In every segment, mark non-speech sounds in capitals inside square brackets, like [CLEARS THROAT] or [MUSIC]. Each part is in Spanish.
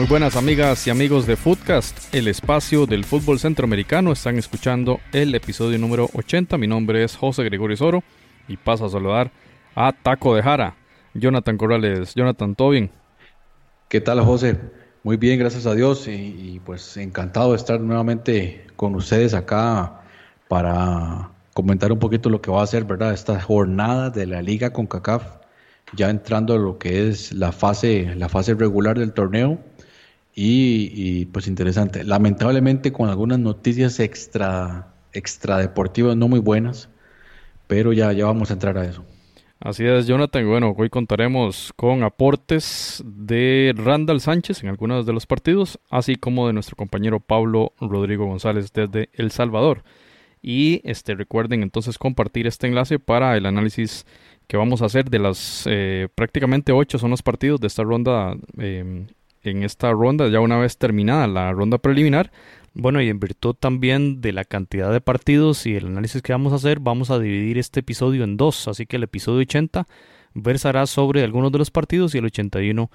Muy buenas amigas y amigos de Footcast, el espacio del fútbol centroamericano. Están escuchando el episodio número 80. Mi nombre es José Gregorio Soro y paso a saludar a Taco de Jara, Jonathan Corrales. Jonathan, ¿todo bien? ¿Qué tal, José? Muy bien, gracias a Dios y, pues encantado de estar nuevamente con ustedes acá para comentar un poquito lo que va a ser, ¿verdad? Esta jornada de la Liga con CACAF, ya entrando a lo que es la fase, la fase regular del torneo y, pues interesante. Lamentablemente con algunas noticias extra, extra deportivas no muy buenas, pero ya, ya vamos a entrar a eso. Así es, Jonathan. Bueno, hoy contaremos con aportes de Randall Sánchez en algunos de los partidos, así como de nuestro compañero Pablo Rodrigo González desde El Salvador. Y este, recuerden entonces compartir este enlace para el análisis que vamos a hacer de las eh, prácticamente ocho son los partidos de esta ronda eh, en esta ronda, ya una vez terminada la ronda preliminar. Bueno, y en virtud también de la cantidad de partidos y el análisis que vamos a hacer, vamos a dividir este episodio en dos. Así que el episodio 80 versará sobre algunos de los partidos y el 81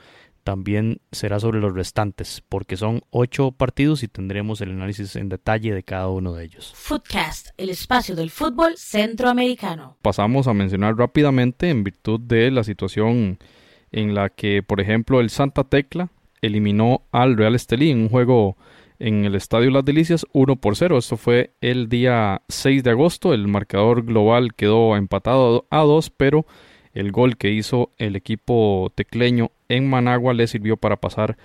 también será sobre los restantes, porque son ocho partidos y tendremos el análisis en detalle de cada uno de ellos. Footcast, el espacio del fútbol centroamericano. Pasamos a mencionar rápidamente en virtud de la situación en la que, por ejemplo, el Santa Tecla eliminó al Real Estelí en un juego en el Estadio Las Delicias 1 por 0. Esto fue el día 6 de agosto. El marcador global quedó empatado a 2, pero el gol que hizo el equipo tecleño en Managua le sirvió para pasar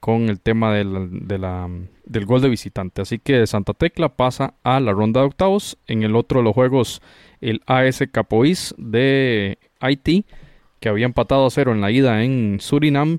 con el tema del, gol de visitante. Así que Santa Tecla pasa a la ronda de octavos. En el otro de los juegos, el AS Capoís de Haití, que había empatado a 0 en la ida en Surinam,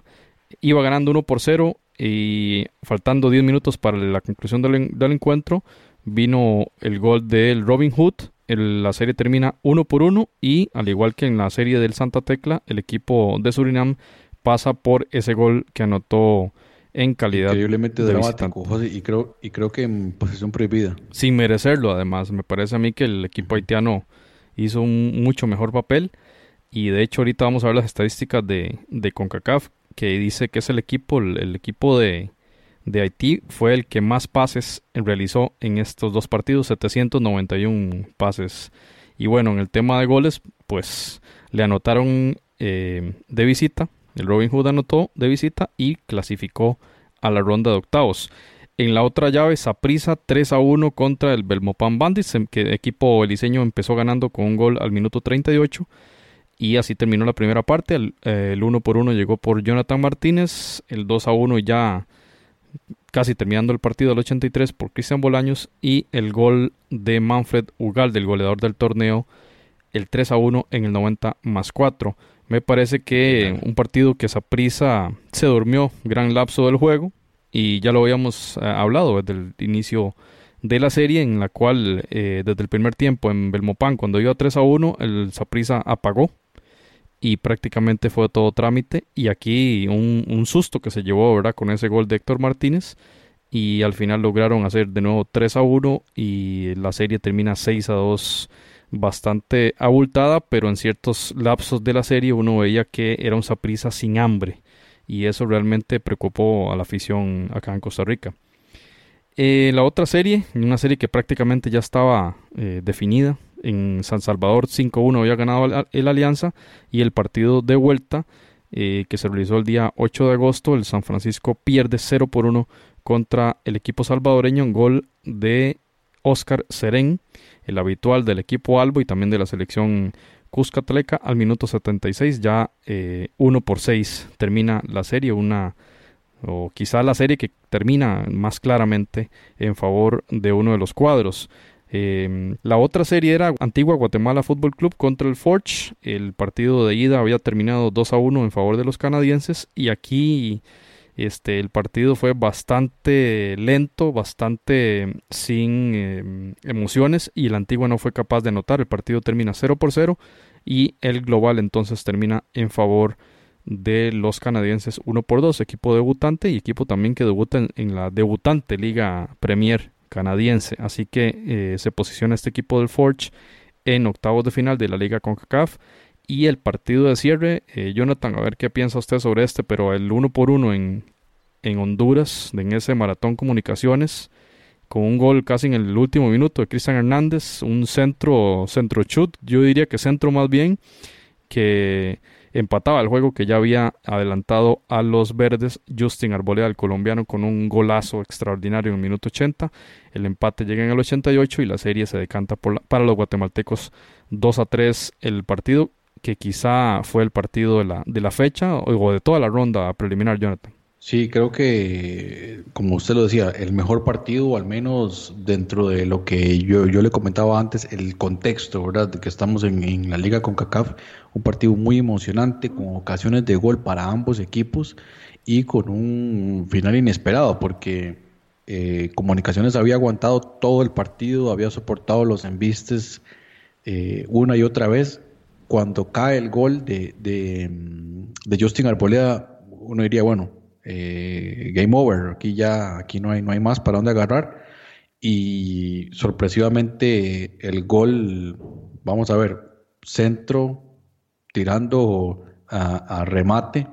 iba ganando 1 por 0 y faltando 10 minutos para la conclusión del, encuentro vino el gol del Robin Hood. la serie termina 1 por 1 y al igual que en la serie del Santa Tecla, el equipo de Surinam pasa por ese gol que anotó en calidad Increíblemente de dramático, y creo, y creo que en posesión prohibida. Sin merecerlo, además. Me parece a mí que el equipo haitiano hizo un mucho mejor papel. Y de hecho, ahorita vamos a ver las estadísticas de, de CONCACAF, que dice que es el equipo, el, equipo de, de, Haití, fue el que más pases realizó en estos dos partidos, 791 pases. Y bueno, en el tema de goles, pues le anotaron eh, de visita, el Robin Hood anotó de visita y clasificó a la ronda de octavos. En la otra llave, Saprisa 3 a 1 contra el Belmopan Bandits, que el equipo eliseño empezó ganando con un gol al minuto 38 y así terminó la primera parte. El, el 1 por 1 llegó por Jonathan Martínez. El 2 a 1 ya casi terminando el partido al 83 por Cristian Bolaños. Y el gol de Manfred Ugal, del goleador del torneo, el 3 a 1 en el 90 más 4. Me parece que un partido que esa prisa se durmió gran lapso del juego. Y ya lo habíamos eh, hablado desde el inicio de la serie en la cual eh, desde el primer tiempo en Belmopan cuando iba 3 a 1 el Saprisa apagó y prácticamente fue todo trámite. Y aquí un, susto que se llevó, ¿verdad? Con ese gol de Héctor Martínez. Y al final lograron hacer de nuevo 3 a 1 y la serie termina 6 a 2 bastante abultada, pero en ciertos lapsos de la serie uno veía que era un Saprisa sin hambre y eso realmente preocupó a la afición acá en Costa Rica. Eh, la otra serie, una serie que prácticamente ya estaba eh, definida, en San Salvador 5-1 había ganado el, Alianza y el partido de vuelta eh, que se realizó el día 8 de agosto, el San Francisco pierde 0 por 1 contra el equipo salvadoreño, un gol de Oscar Serén, el habitual del equipo Albo y también de la selección Cuscatleca al minuto 76, ya 1 eh, por 6 termina la serie, una o quizá la serie que termina más claramente en favor de uno de los cuadros. Em, la otra serie era Antigua Guatemala Fútbol Club contra el Forge. El partido de ida había terminado 2 a 1 en favor de los canadienses y aquí este, el partido fue bastante lento, bastante sin em, emociones y el Antigua no fue capaz de anotar. El partido termina 0 por 0 y el global entonces termina en favor de los canadienses 1 por 2, equipo debutante y equipo también que debuta en, la debutante Liga Premier canadiense. Así que eh, se posiciona este equipo del Forge en octavos de final de la Liga CONCACAF. Y el partido de cierre, eh, Jonathan, a ver qué piensa usted sobre este, pero el 1 por 1 en, en Honduras, en ese maratón comunicaciones, con un gol casi en el último minuto de Cristian Hernández, un centro, centro chut, yo diría que centro más bien, que empataba el juego que ya había adelantado a los verdes Justin Arboleda, el colombiano, con un golazo extraordinario en el minuto 80. El empate llega en el 88 y la serie se decanta para los guatemaltecos 2 a 3 el partido que quizá fue el partido de la, de la fecha o de toda la ronda preliminar, Jonathan. Sí, creo que, como usted lo decía, el mejor partido, al menos dentro de lo que yo, yo le comentaba antes, el contexto, ¿verdad? De que estamos en, en la Liga con CACAF, un partido muy emocionante, con ocasiones de gol para ambos equipos y con un final inesperado, porque eh, Comunicaciones había aguantado todo el partido, había soportado los embistes eh, una y otra vez. Cuando cae el gol de, de, de Justin Arboleda, uno diría, bueno, eh, game over, aquí ya aquí no hay, no hay más para dónde agarrar. Y sorpresivamente el gol, vamos a ver, centro tirando a, remate,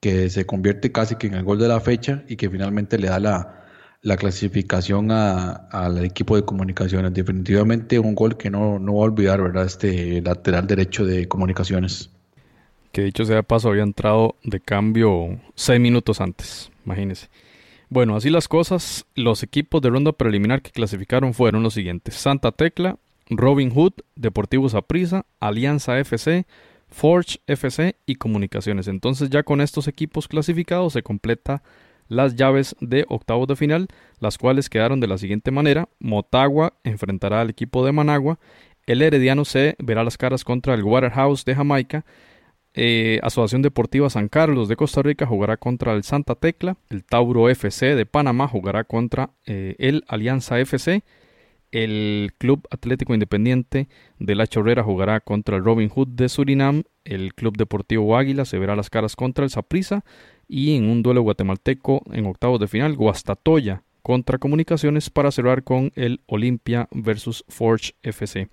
que se convierte casi que en el gol de la fecha y que finalmente le da la, la clasificación al equipo de comunicaciones. Definitivamente un gol que no, no va a olvidar, ¿verdad? Este lateral derecho de comunicaciones que dicho sea de paso había entrado de cambio seis minutos antes, imagínense. Bueno, así las cosas, los equipos de ronda preliminar que clasificaron fueron los siguientes: Santa Tecla, Robin Hood, Deportivos Aprisa, Alianza FC, Forge FC y Comunicaciones. Entonces ya con estos equipos clasificados se completa las llaves de octavos de final, las cuales quedaron de la siguiente manera: Motagua enfrentará al equipo de Managua, el Herediano C verá las caras contra el Waterhouse de Jamaica, eh, Asociación Deportiva San Carlos de Costa Rica jugará contra el Santa Tecla. El Tauro FC de Panamá jugará contra eh, el Alianza FC. El Club Atlético Independiente de La Chorrera jugará contra el Robin Hood de Surinam. El Club Deportivo Águila se verá las caras contra el Saprissa. Y en un duelo guatemalteco en octavos de final, Guastatoya contra Comunicaciones para cerrar con el Olimpia versus Forge FC.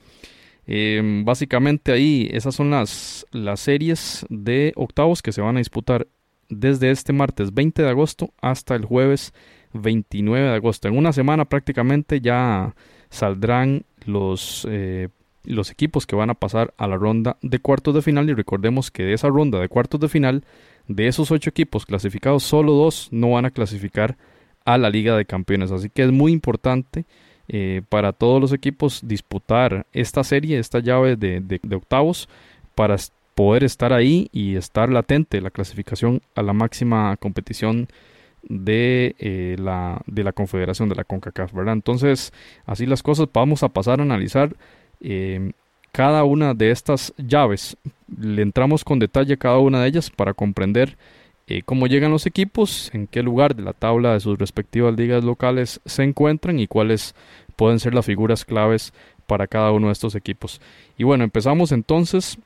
Em, básicamente ahí esas son las, las series de octavos que se van a disputar desde este martes 20 de agosto hasta el jueves 29 de agosto. En una semana prácticamente ya saldrán los, eh, los equipos que van a pasar a la ronda de cuartos de final y recordemos que de esa ronda de cuartos de final, de esos ocho equipos clasificados, solo dos no van a clasificar a la Liga de Campeones. Así que es muy importante eh, para todos los equipos disputar esta serie, esta llave de, octavos, para poder estar ahí y estar latente la clasificación a la máxima competición de, eh, la, de la confederación de la CONCACAF, ¿verdad? Entonces, así las cosas, vamos a pasar a analizar eh, cada una de estas llaves. Le entramos con detalle a cada una de ellas para comprender cómo llegan los equipos, en qué lugar de la tabla de sus respectivas ligas locales se encuentran y cuáles pueden ser las figuras claves para cada uno de estos equipos. Y bueno, empezamos entonces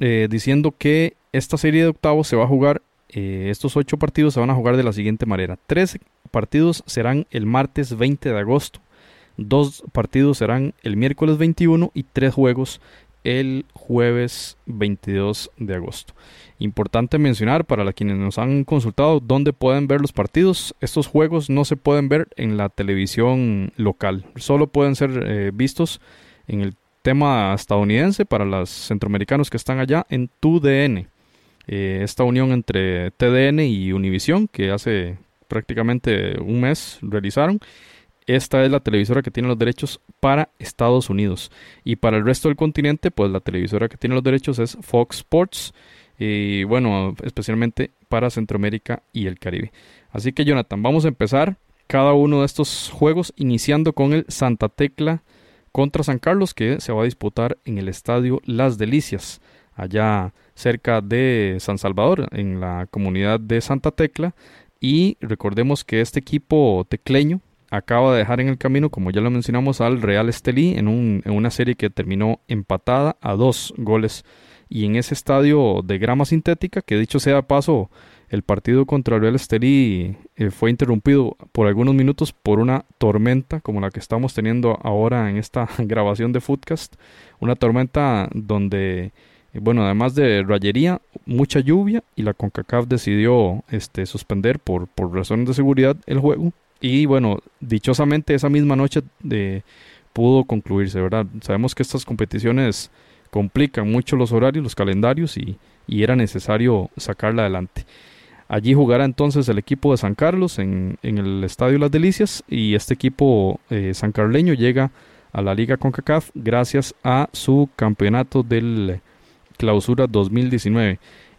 eh, diciendo que esta serie de octavos se va a jugar, eh, estos ocho partidos se van a jugar de la siguiente manera. Tres partidos serán el martes 20 de agosto, dos partidos serán el miércoles 21 y tres juegos el jueves 22 de agosto. Importante mencionar para quienes nos han consultado dónde pueden ver los partidos. Estos juegos no se pueden ver en la televisión local, solo pueden ser eh, vistos en el tema estadounidense para los centroamericanos que están allá en TUDN. Eh, esta unión entre TDN y Univision que hace prácticamente un mes realizaron. Esta es la televisora que tiene los derechos para Estados Unidos. Y para el resto del continente, pues la televisora que tiene los derechos es Fox Sports y bueno, especialmente para Centroamérica y el Caribe. Así que Jonathan, vamos a empezar cada uno de estos juegos iniciando con el Santa Tecla contra San Carlos que se va a disputar en el estadio Las Delicias, allá cerca de San Salvador, en la comunidad de Santa Tecla. Y recordemos que este equipo tecleño acaba de dejar en el camino, como ya lo mencionamos, al Real Estelí en, un, una serie que terminó empatada a dos goles y en ese estadio de grama sintética, que dicho sea de paso, el partido contra el Real Estelí eh, fue interrumpido por algunos minutos por una tormenta como la que estamos teniendo ahora en esta [LAUGHS] grabación de Footcast. Una tormenta donde, eh, bueno, además de rayería, mucha lluvia y la CONCACAF decidió este, suspender por razones de seguridad el juego. Y bueno, dichosamente esa misma noche de, pudo concluirse, ¿verdad? Sabemos que estas competiciones complican mucho los horarios, los calendarios y, era necesario sacarla adelante. Allí jugará entonces el equipo de San Carlos en, el Estadio Las Delicias y este equipo eh, sancarleño llega a la Liga CONCACAF gracias a su campeonato del Clausura 2019.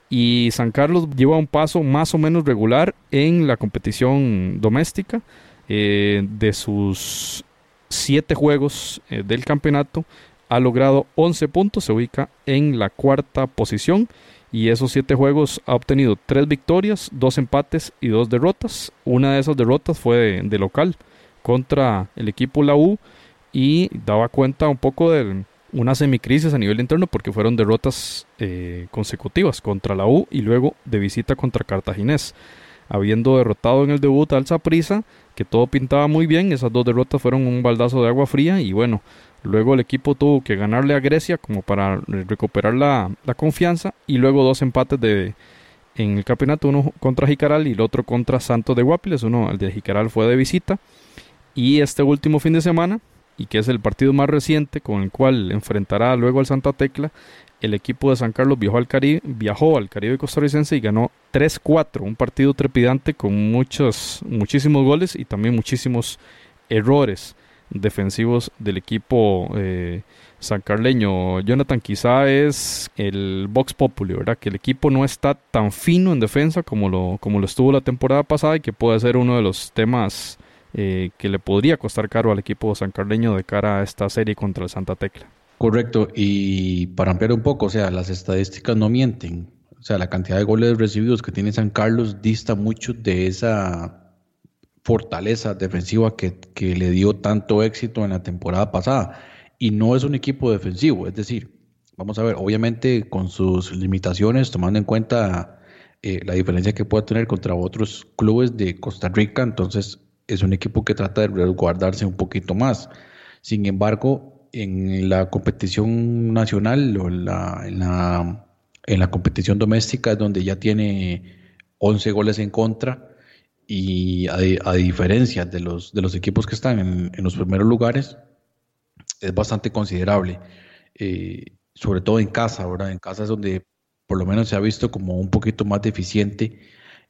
Y San Carlos lleva un paso más o menos regular en la competición doméstica. Eh, de sus siete juegos eh, del campeonato, ha logrado 11 puntos, se ubica en la cuarta posición y esos siete juegos ha obtenido tres victorias, dos empates y dos derrotas. Una de esas derrotas fue de, local contra el equipo La U y daba cuenta un poco de una semicrisis a nivel interno porque fueron derrotas eh, consecutivas contra la U y luego de visita contra Cartaginés. Habiendo derrotado en el debut al Zaprisa, que todo pintaba muy bien, esas dos derrotas fueron un baldazo de agua fría y bueno, Luego el equipo tuvo que ganarle a Grecia como para recuperar la, confianza y luego dos empates de, en el campeonato, uno contra Jicaral y el otro contra Santos de Guapiles, uno el de Jicaral fue de visita y este último fin de semana y que es el partido más reciente con el cual enfrentará luego al Santa Tecla, el equipo de San Carlos viajó al Caribe, viajó al Caribe costarricense y ganó 3-4, un partido trepidante con muchos muchísimos goles y también muchísimos errores defensivos del equipo eh, sancarleño. Jonathan, quizá es el Vox Populi, ¿verdad? Que el equipo no está tan fino en defensa como lo, como lo estuvo la temporada pasada y que puede ser uno de los temas eh, que le podría costar caro al equipo sancarleño de cara a esta serie contra el Santa Tecla. Correcto, y para ampliar un poco, o sea, las estadísticas no mienten. O sea, la cantidad de goles recibidos que tiene San Carlos dista mucho de esa fortaleza defensiva que, le dio tanto éxito en la temporada pasada. Y no es un equipo defensivo, es decir, vamos a ver, obviamente con sus limitaciones, tomando en cuenta eh, la diferencia que puede tener contra otros clubes de Costa Rica, entonces es un equipo que trata de resguardarse un poquito más. Sin embargo, en la competición nacional o la, en, la, en la competición doméstica es donde ya tiene 11 goles en contra y a, diferencia de los, de los equipos que están en, los primeros lugares, es bastante considerable, eh, sobre todo en casa, ¿verdad? En casa es donde por lo menos se ha visto como un poquito más deficiente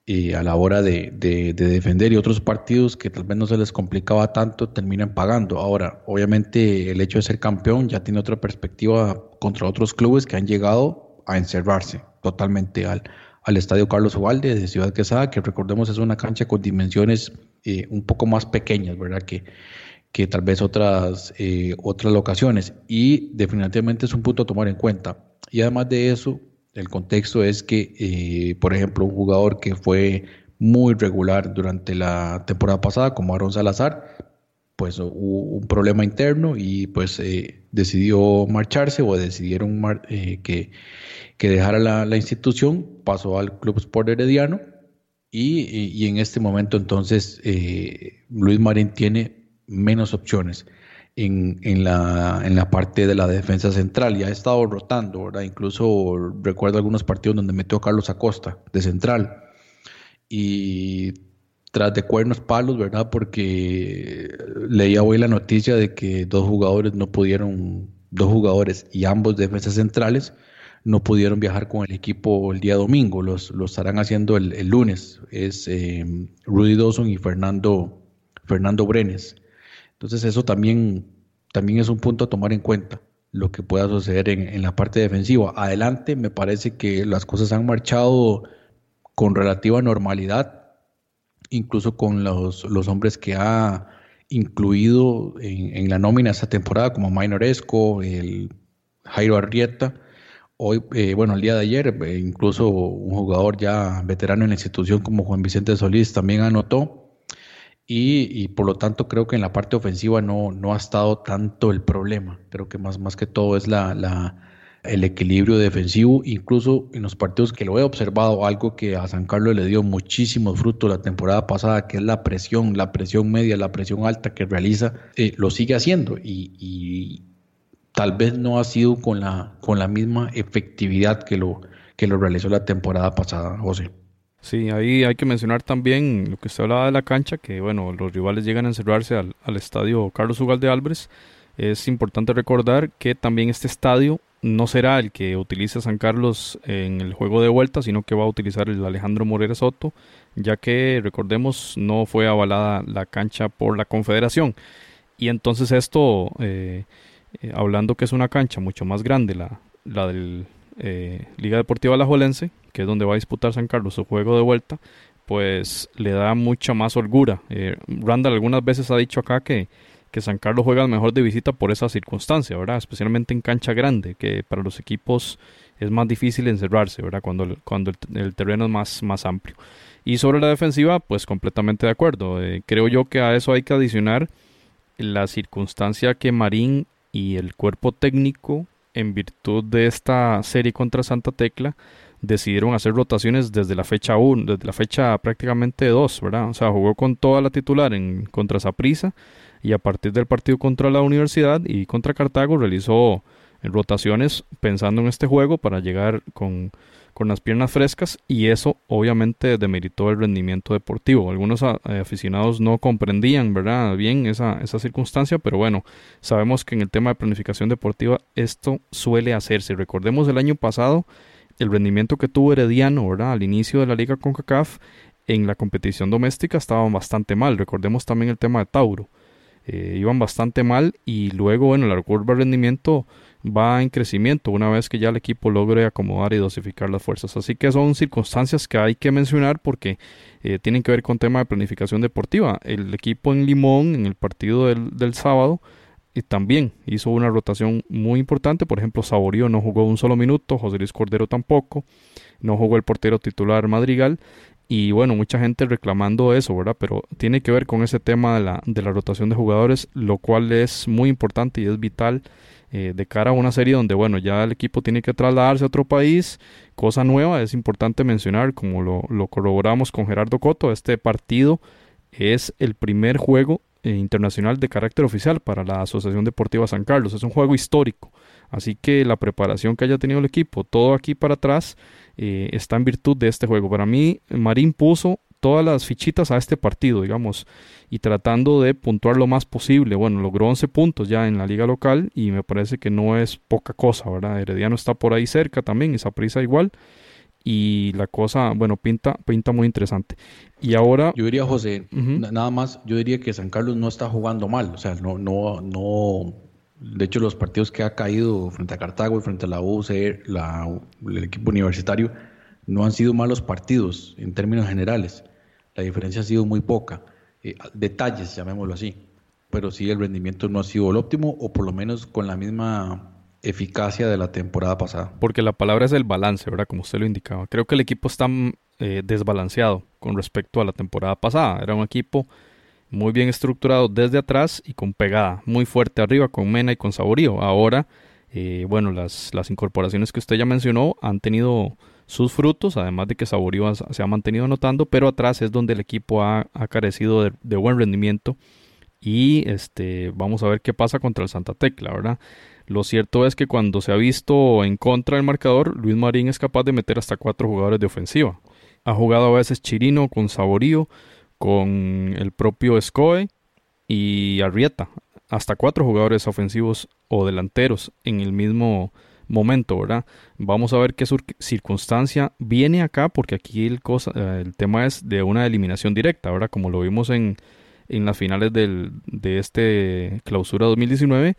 eh, a la hora de, defender y otros partidos que tal vez no se les complicaba tanto terminan pagando. Ahora, obviamente el hecho de ser campeón ya tiene otra perspectiva contra otros clubes que han llegado a encerrarse totalmente al, al Estadio Carlos Ubalde de Ciudad Quesada, que recordemos es una cancha con dimensiones eh, un poco más pequeñas, ¿verdad? Que, que tal vez otras, eh, otras locaciones. Y definitivamente es un punto a tomar en cuenta. Y además de eso, el contexto es que, eh, por ejemplo, un jugador que fue muy regular durante la temporada pasada, como Aaron Salazar, pues hubo un problema interno y pues decidió marcharse o decidieron que que dejara la, institución, pasó al Club Sport Herediano y, en este momento entonces eh, Luis Marín tiene menos opciones en, la, en la parte de la defensa central y ha estado rotando, ¿verdad? Incluso recuerdo algunos partidos donde metió a Carlos Acosta de central y tras de cuernos palos, ¿verdad? Porque leía hoy la noticia de que dos jugadores no pudieron, dos jugadores y ambos defensas centrales, no pudieron viajar con el equipo el día domingo, los, lo estarán haciendo el, lunes. Es eh, Rudy Dawson y Fernando, Fernando Brenes. Entonces eso también, también es un punto a tomar en cuenta, lo que pueda suceder en, la parte defensiva. Adelante me parece que las cosas han marchado con relativa normalidad, incluso con los, los hombres que ha incluido en, en la nómina esta temporada, como Minor Esco, el Jairo Arrieta Hoy, eh, bueno, el día de ayer, eh, incluso un jugador ya veterano en la institución como Juan Vicente Solís también anotó. Y, por lo tanto creo que en la parte ofensiva no, no ha estado tanto el problema. Creo que más, más que todo es la, el equilibrio defensivo, incluso en los partidos que lo he observado, algo que a San Carlos le dio muchísimos frutos la temporada pasada, que es la presión, la presión media, la presión alta que realiza, eh, lo sigue haciendo y, tal vez no ha sido con la, con la misma efectividad que lo, que lo realizó la temporada pasada, José. Sí, ahí hay que mencionar también lo que usted hablaba de la cancha, que bueno, los rivales llegan a encerrarse al, estadio Carlos Ugalde Álvarez. Es importante recordar que también este estadio no será el que utilice San Carlos en el juego de vuelta, sino que va a utilizar el Alejandro Morera Soto, ya que recordemos no fue avalada la cancha por la Confederación. Y entonces esto, eh, eh, hablando que es una cancha mucho más grande, la, la del eh, Liga Deportiva Alajuelense, que es donde va a disputar San Carlos su juego de vuelta, pues le da mucha más holgura. Randall algunas veces ha dicho acá que que San Carlos juega mejor de visita por esa circunstancia, ¿verdad? Especialmente en cancha grande, que para los equipos es más difícil encerrarse, ¿verdad? Cuando, cuando el, terreno es más, más amplio. Y sobre la defensiva, pues completamente de acuerdo. Eh, creo yo que a eso hay que adicionar la circunstancia que Marín y el cuerpo técnico, en virtud de esta serie contra Santa Tecla, decidieron hacer rotaciones desde la fecha 1, desde la fecha prácticamente 2, ¿verdad? O sea, jugó con toda la titular en contra Saprisa y a partir del partido contra la Universidad y contra Cartago realizó rotaciones pensando en este juego para llegar con, las piernas frescas y eso obviamente demeritó el rendimiento deportivo. Algunos ah, eh, aficionados no comprendían ¿verdad? bien esa, esa circunstancia, pero bueno, sabemos que en el tema de planificación deportiva esto suele hacerse. Recordemos el año pasado el rendimiento que tuvo Herediano ¿verdad? al inicio de la liga con CACAF en la competición doméstica estaba bastante mal. Recordemos también el tema de Tauro. Eh, iban bastante mal y luego, bueno, la curva de rendimiento va en crecimiento una vez que ya el equipo logre acomodar y dosificar las fuerzas. Así que son circunstancias que hay que mencionar porque eh, tienen que ver con tema de planificación deportiva. El equipo en Limón, en el partido del, del sábado, y también hizo una rotación muy importante. Por ejemplo, Saborío no jugó un solo minuto, José Luis Cordero tampoco, no jugó el portero titular Madrigal y bueno, mucha gente reclamando eso, ¿verdad? Pero tiene que ver con ese tema de la, de la rotación de jugadores, lo cual es muy importante y es vital eh, de cara a una serie donde, bueno, ya el equipo tiene que trasladarse a otro país, cosa nueva, es importante mencionar, como lo, lo corroboramos con Gerardo Coto, este partido es el primer juego internacional de carácter oficial para la Asociación Deportiva San Carlos, es un juego histórico, así que la preparación que haya tenido el equipo, todo aquí para atrás, eh, está en virtud de este juego. Para mí, Marín puso todas las fichitas a este partido, digamos, y tratando de puntuar lo más posible. Bueno, logró 11 puntos ya en la liga local y me parece que no es poca cosa, ¿verdad? Herediano está por ahí cerca también, esa prisa igual. Y la cosa, bueno, pinta, pinta muy interesante. Y ahora... Yo diría, José, nada más, yo diría que San Carlos no está jugando mal, o sea, no, no, no, de hecho, los partidos que ha caído frente a Cartago y frente a la UC, el equipo universitario, no han sido malos partidos en términos generales. La diferencia ha sido muy poca. Eh, detalles, llamémoslo así. Pero sí, el rendimiento no ha sido el óptimo o por lo menos con la misma eficacia de la temporada pasada. Porque la palabra es el balance, ¿verdad? Como usted lo indicaba. Creo que el equipo está eh, desbalanceado con respecto a la temporada pasada. Era un equipo muy bien estructurado desde atrás y con pegada muy fuerte arriba con Mena y con Saborío. Ahora, eh, bueno, las, incorporaciones que usted ya mencionó han tenido sus frutos, además de que Saborío se ha mantenido anotando, pero atrás es donde el equipo ha, carecido de, buen rendimiento y este vamos a ver qué pasa contra el Santa Tecla, ¿verdad? Lo cierto es que cuando se ha visto en contra del marcador, Luis Marín es capaz de meter hasta cuatro jugadores de ofensiva. Ha jugado a veces Chirino con Saborío, con el propio Scoe y Arrieta, hasta cuatro jugadores ofensivos o delanteros en el mismo momento, ¿verdad? Vamos a ver qué circunstancia viene acá, porque aquí el, cosa, el tema es de una eliminación directa, ¿verdad? Como lo vimos en, en las finales del, de este clausura 2019,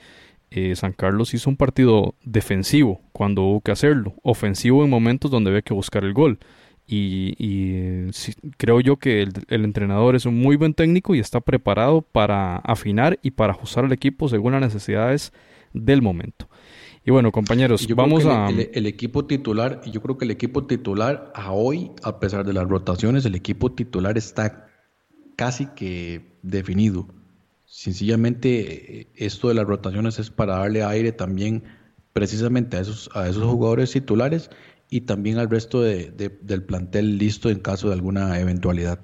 eh, San Carlos hizo un partido defensivo cuando hubo que hacerlo, ofensivo en momentos donde había que buscar el gol. Y, creo yo que el, entrenador es un muy buen técnico y está preparado para afinar y para ajustar al equipo según las necesidades del momento. Y bueno, compañeros, vamos a... El, equipo titular, yo creo que el equipo titular a hoy, a pesar de las rotaciones, el equipo titular está casi que definido. Sencillamente, esto de las rotaciones es para darle aire también precisamente a esos, a esos jugadores titulares y también al resto de, del plantel listo en caso de alguna eventualidad.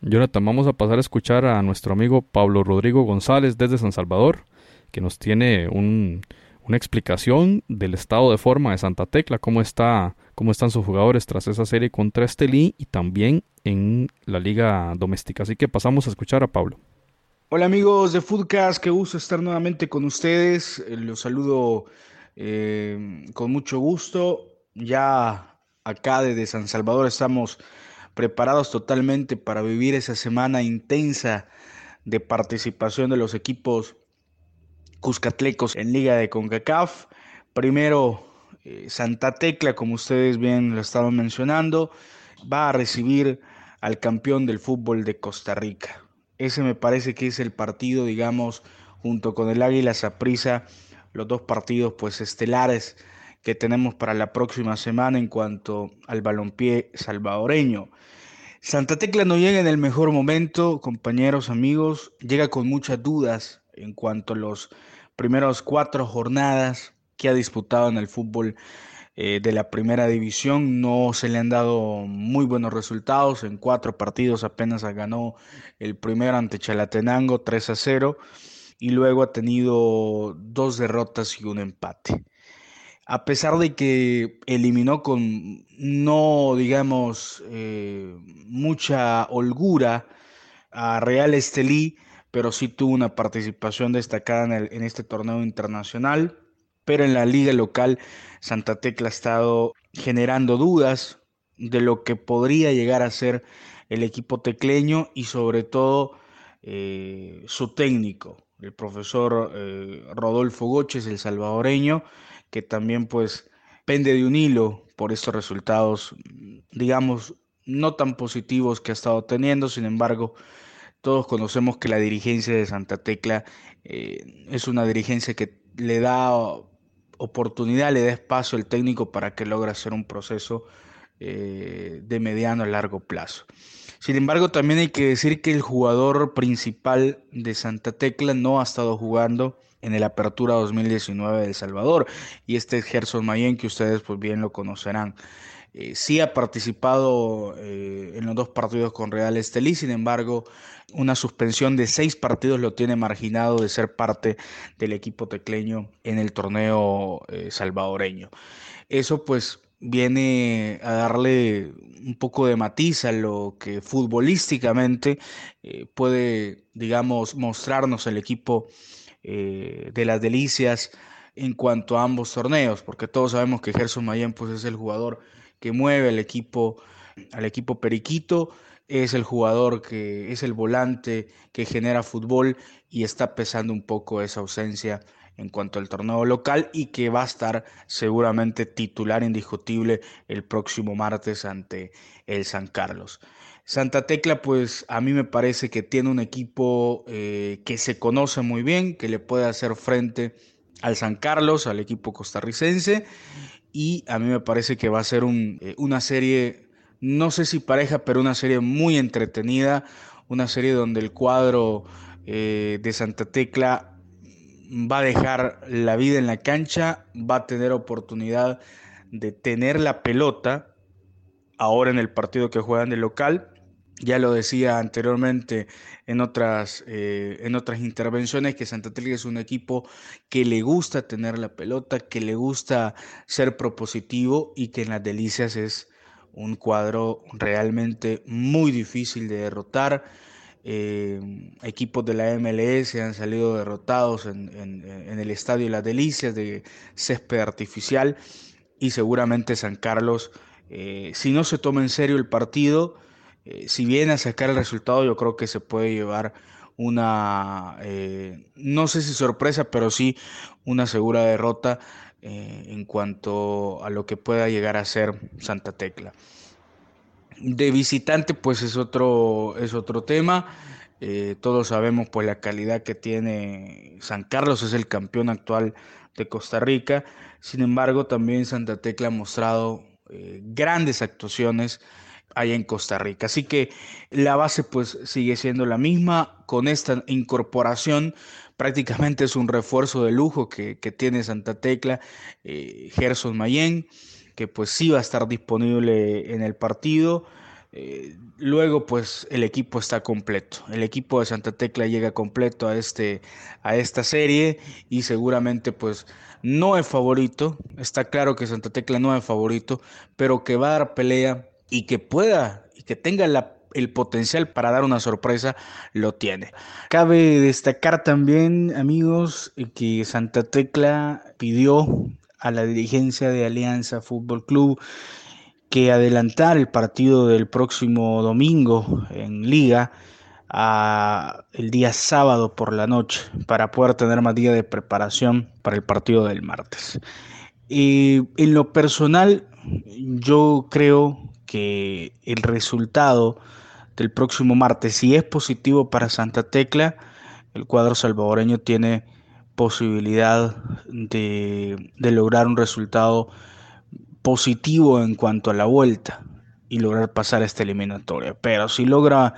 Jonathan, vamos a pasar a escuchar a nuestro amigo Pablo Rodrigo González desde San Salvador, que nos tiene un, una explicación del estado de forma de Santa Tecla, cómo, está, cómo están sus jugadores tras esa serie contra Estelí y también en la liga doméstica. Así que pasamos a escuchar a Pablo. Hola amigos de Foodcast, qué gusto estar nuevamente con ustedes. Eh, los saludo eh, con mucho gusto. Ya acá desde San Salvador estamos preparados totalmente para vivir esa semana intensa de participación de los equipos cuscatlecos en Liga de CONCACAF. Primero, eh, Santa Tecla, como ustedes bien lo estaban mencionando, va a recibir al campeón del fútbol de Costa Rica. Ese me parece que es el partido, digamos, junto con el Águila Saprissa, los dos partidos pues estelares que tenemos para la próxima semana en cuanto al balompié salvadoreño. Santa Tecla no llega en el mejor momento, compañeros, amigos, llega con muchas dudas en cuanto a los primeros cuatro jornadas que ha disputado en el fútbol eh, de la primera división. No se le han dado muy buenos resultados. En cuatro partidos apenas ganó el primero ante Chalatenango 3 a 0 y luego ha tenido dos derrotas y un empate a pesar de que eliminó con no, digamos, eh, mucha holgura a Real Estelí, pero sí tuvo una participación destacada en, en, este torneo internacional. Pero en la liga local, Santa Tecla ha estado generando dudas de lo que podría llegar a ser el equipo tecleño y sobre todo eh, su técnico, el profesor eh, Rodolfo Goches, el salvadoreño, que también pues pende de un hilo por estos resultados, digamos, no tan positivos que ha estado teniendo. Sin embargo, todos conocemos que la dirigencia de Santa Tecla eh, es una dirigencia que le da oportunidad, le da espacio al técnico para que logre hacer un proceso eh, de mediano a largo plazo. Sin embargo, también hay que decir que el jugador principal de Santa Tecla no ha estado jugando en el Apertura 2019 de El Salvador. Y este es Gerson Mayen, que ustedes pues bien lo conocerán. Eh, sí ha participado eh, en los dos partidos con Real Estelí, sin embargo, una suspensión de seis partidos lo tiene marginado de ser parte del equipo tecleño en el torneo eh, salvadoreño. Eso pues viene a darle un poco de matiz a lo que futbolísticamente puede, digamos, mostrarnos el equipo eh, de las delicias en cuanto a ambos torneos, porque todos sabemos que Gerson Mayen pues, es el jugador que mueve al equipo, al equipo periquito, es el jugador que es el volante que genera fútbol y está pesando un poco esa ausencia en cuanto al torneo local y que va a estar seguramente titular indiscutible el próximo martes ante el San Carlos. Santa Tecla, pues a mí me parece que tiene un equipo eh, que se conoce muy bien, que le puede hacer frente al San Carlos, al equipo costarricense, y a mí me parece que va a ser eh, una serie, no sé si pareja, pero una serie muy entretenida, una serie donde el cuadro eh, de Santa Tecla va a dejar la vida en la cancha, va a tener oportunidad de tener la pelota ahora en el partido que juegan de local ya lo decía anteriormente en otras, eh, en otras intervenciones, que Santa Tecla es un equipo que le gusta tener la pelota, que le gusta ser propositivo y que en las delicias es un cuadro realmente muy difícil de derrotar. Eh, equipos de la MLS han salido derrotados en, el estadio Las Delicias de césped artificial y seguramente San Carlos, eh, si no se toma en serio el partido, eh, si viene a sacar el resultado, yo creo que se puede llevar una, eh, no sé si sorpresa, pero sí una segura derrota eh, en cuanto a lo que pueda llegar a ser Santa Tecla. De visitante, pues es otro, es otro tema. todos sabemos pues la calidad que tiene San Carlos, es el campeón actual de Costa Rica. Sin embargo, también Santa Tecla ha mostrado grandes actuaciones allá en Costa Rica. Así que la base pues sigue siendo la misma. Con esta incorporación prácticamente es un refuerzo de lujo que, tiene Santa Tecla, eh, Gerson Mayen, que pues sí va a estar disponible en el partido. Eh, luego, pues el equipo está completo. El equipo de Santa Tecla llega completo a, este, a esta serie y seguramente, pues no es favorito. Está claro que Santa Tecla no es favorito, pero que va a dar pelea y que pueda y que tenga el potencial para dar una sorpresa, lo tiene. Cabe destacar también, amigos, que Santa Tecla pidió a la dirigencia de Alianza Fútbol Club que adelantar el partido del próximo domingo en liga a el día sábado por la noche para poder tener más día de preparación para el partido del martes. Y en lo personal, yo creo que el resultado del próximo martes, si es positivo para Santa Tecla, el cuadro salvadoreño tiene posibilidad de, de lograr un resultado positivo en cuanto a la vuelta y lograr pasar esta eliminatoria. Pero si logra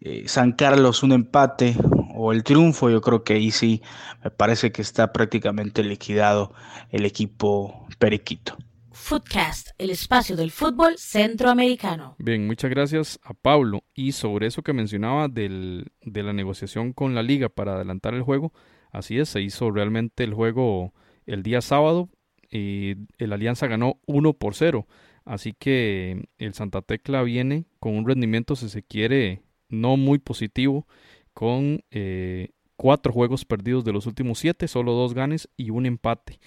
eh, San Carlos un empate o el triunfo, yo creo que ahí sí me parece que está prácticamente liquidado el equipo periquito. Footcast, el espacio del fútbol centroamericano. Bien, muchas gracias a Pablo. Y sobre eso que mencionaba del, de la negociación con la liga para adelantar el juego, así es, se hizo realmente el juego el día sábado y el Alianza ganó 1 por 0. Así que el Santa Tecla viene con un rendimiento, si se quiere, no muy positivo, con eh, cuatro juegos perdidos de los últimos siete, solo dos ganes y un empate.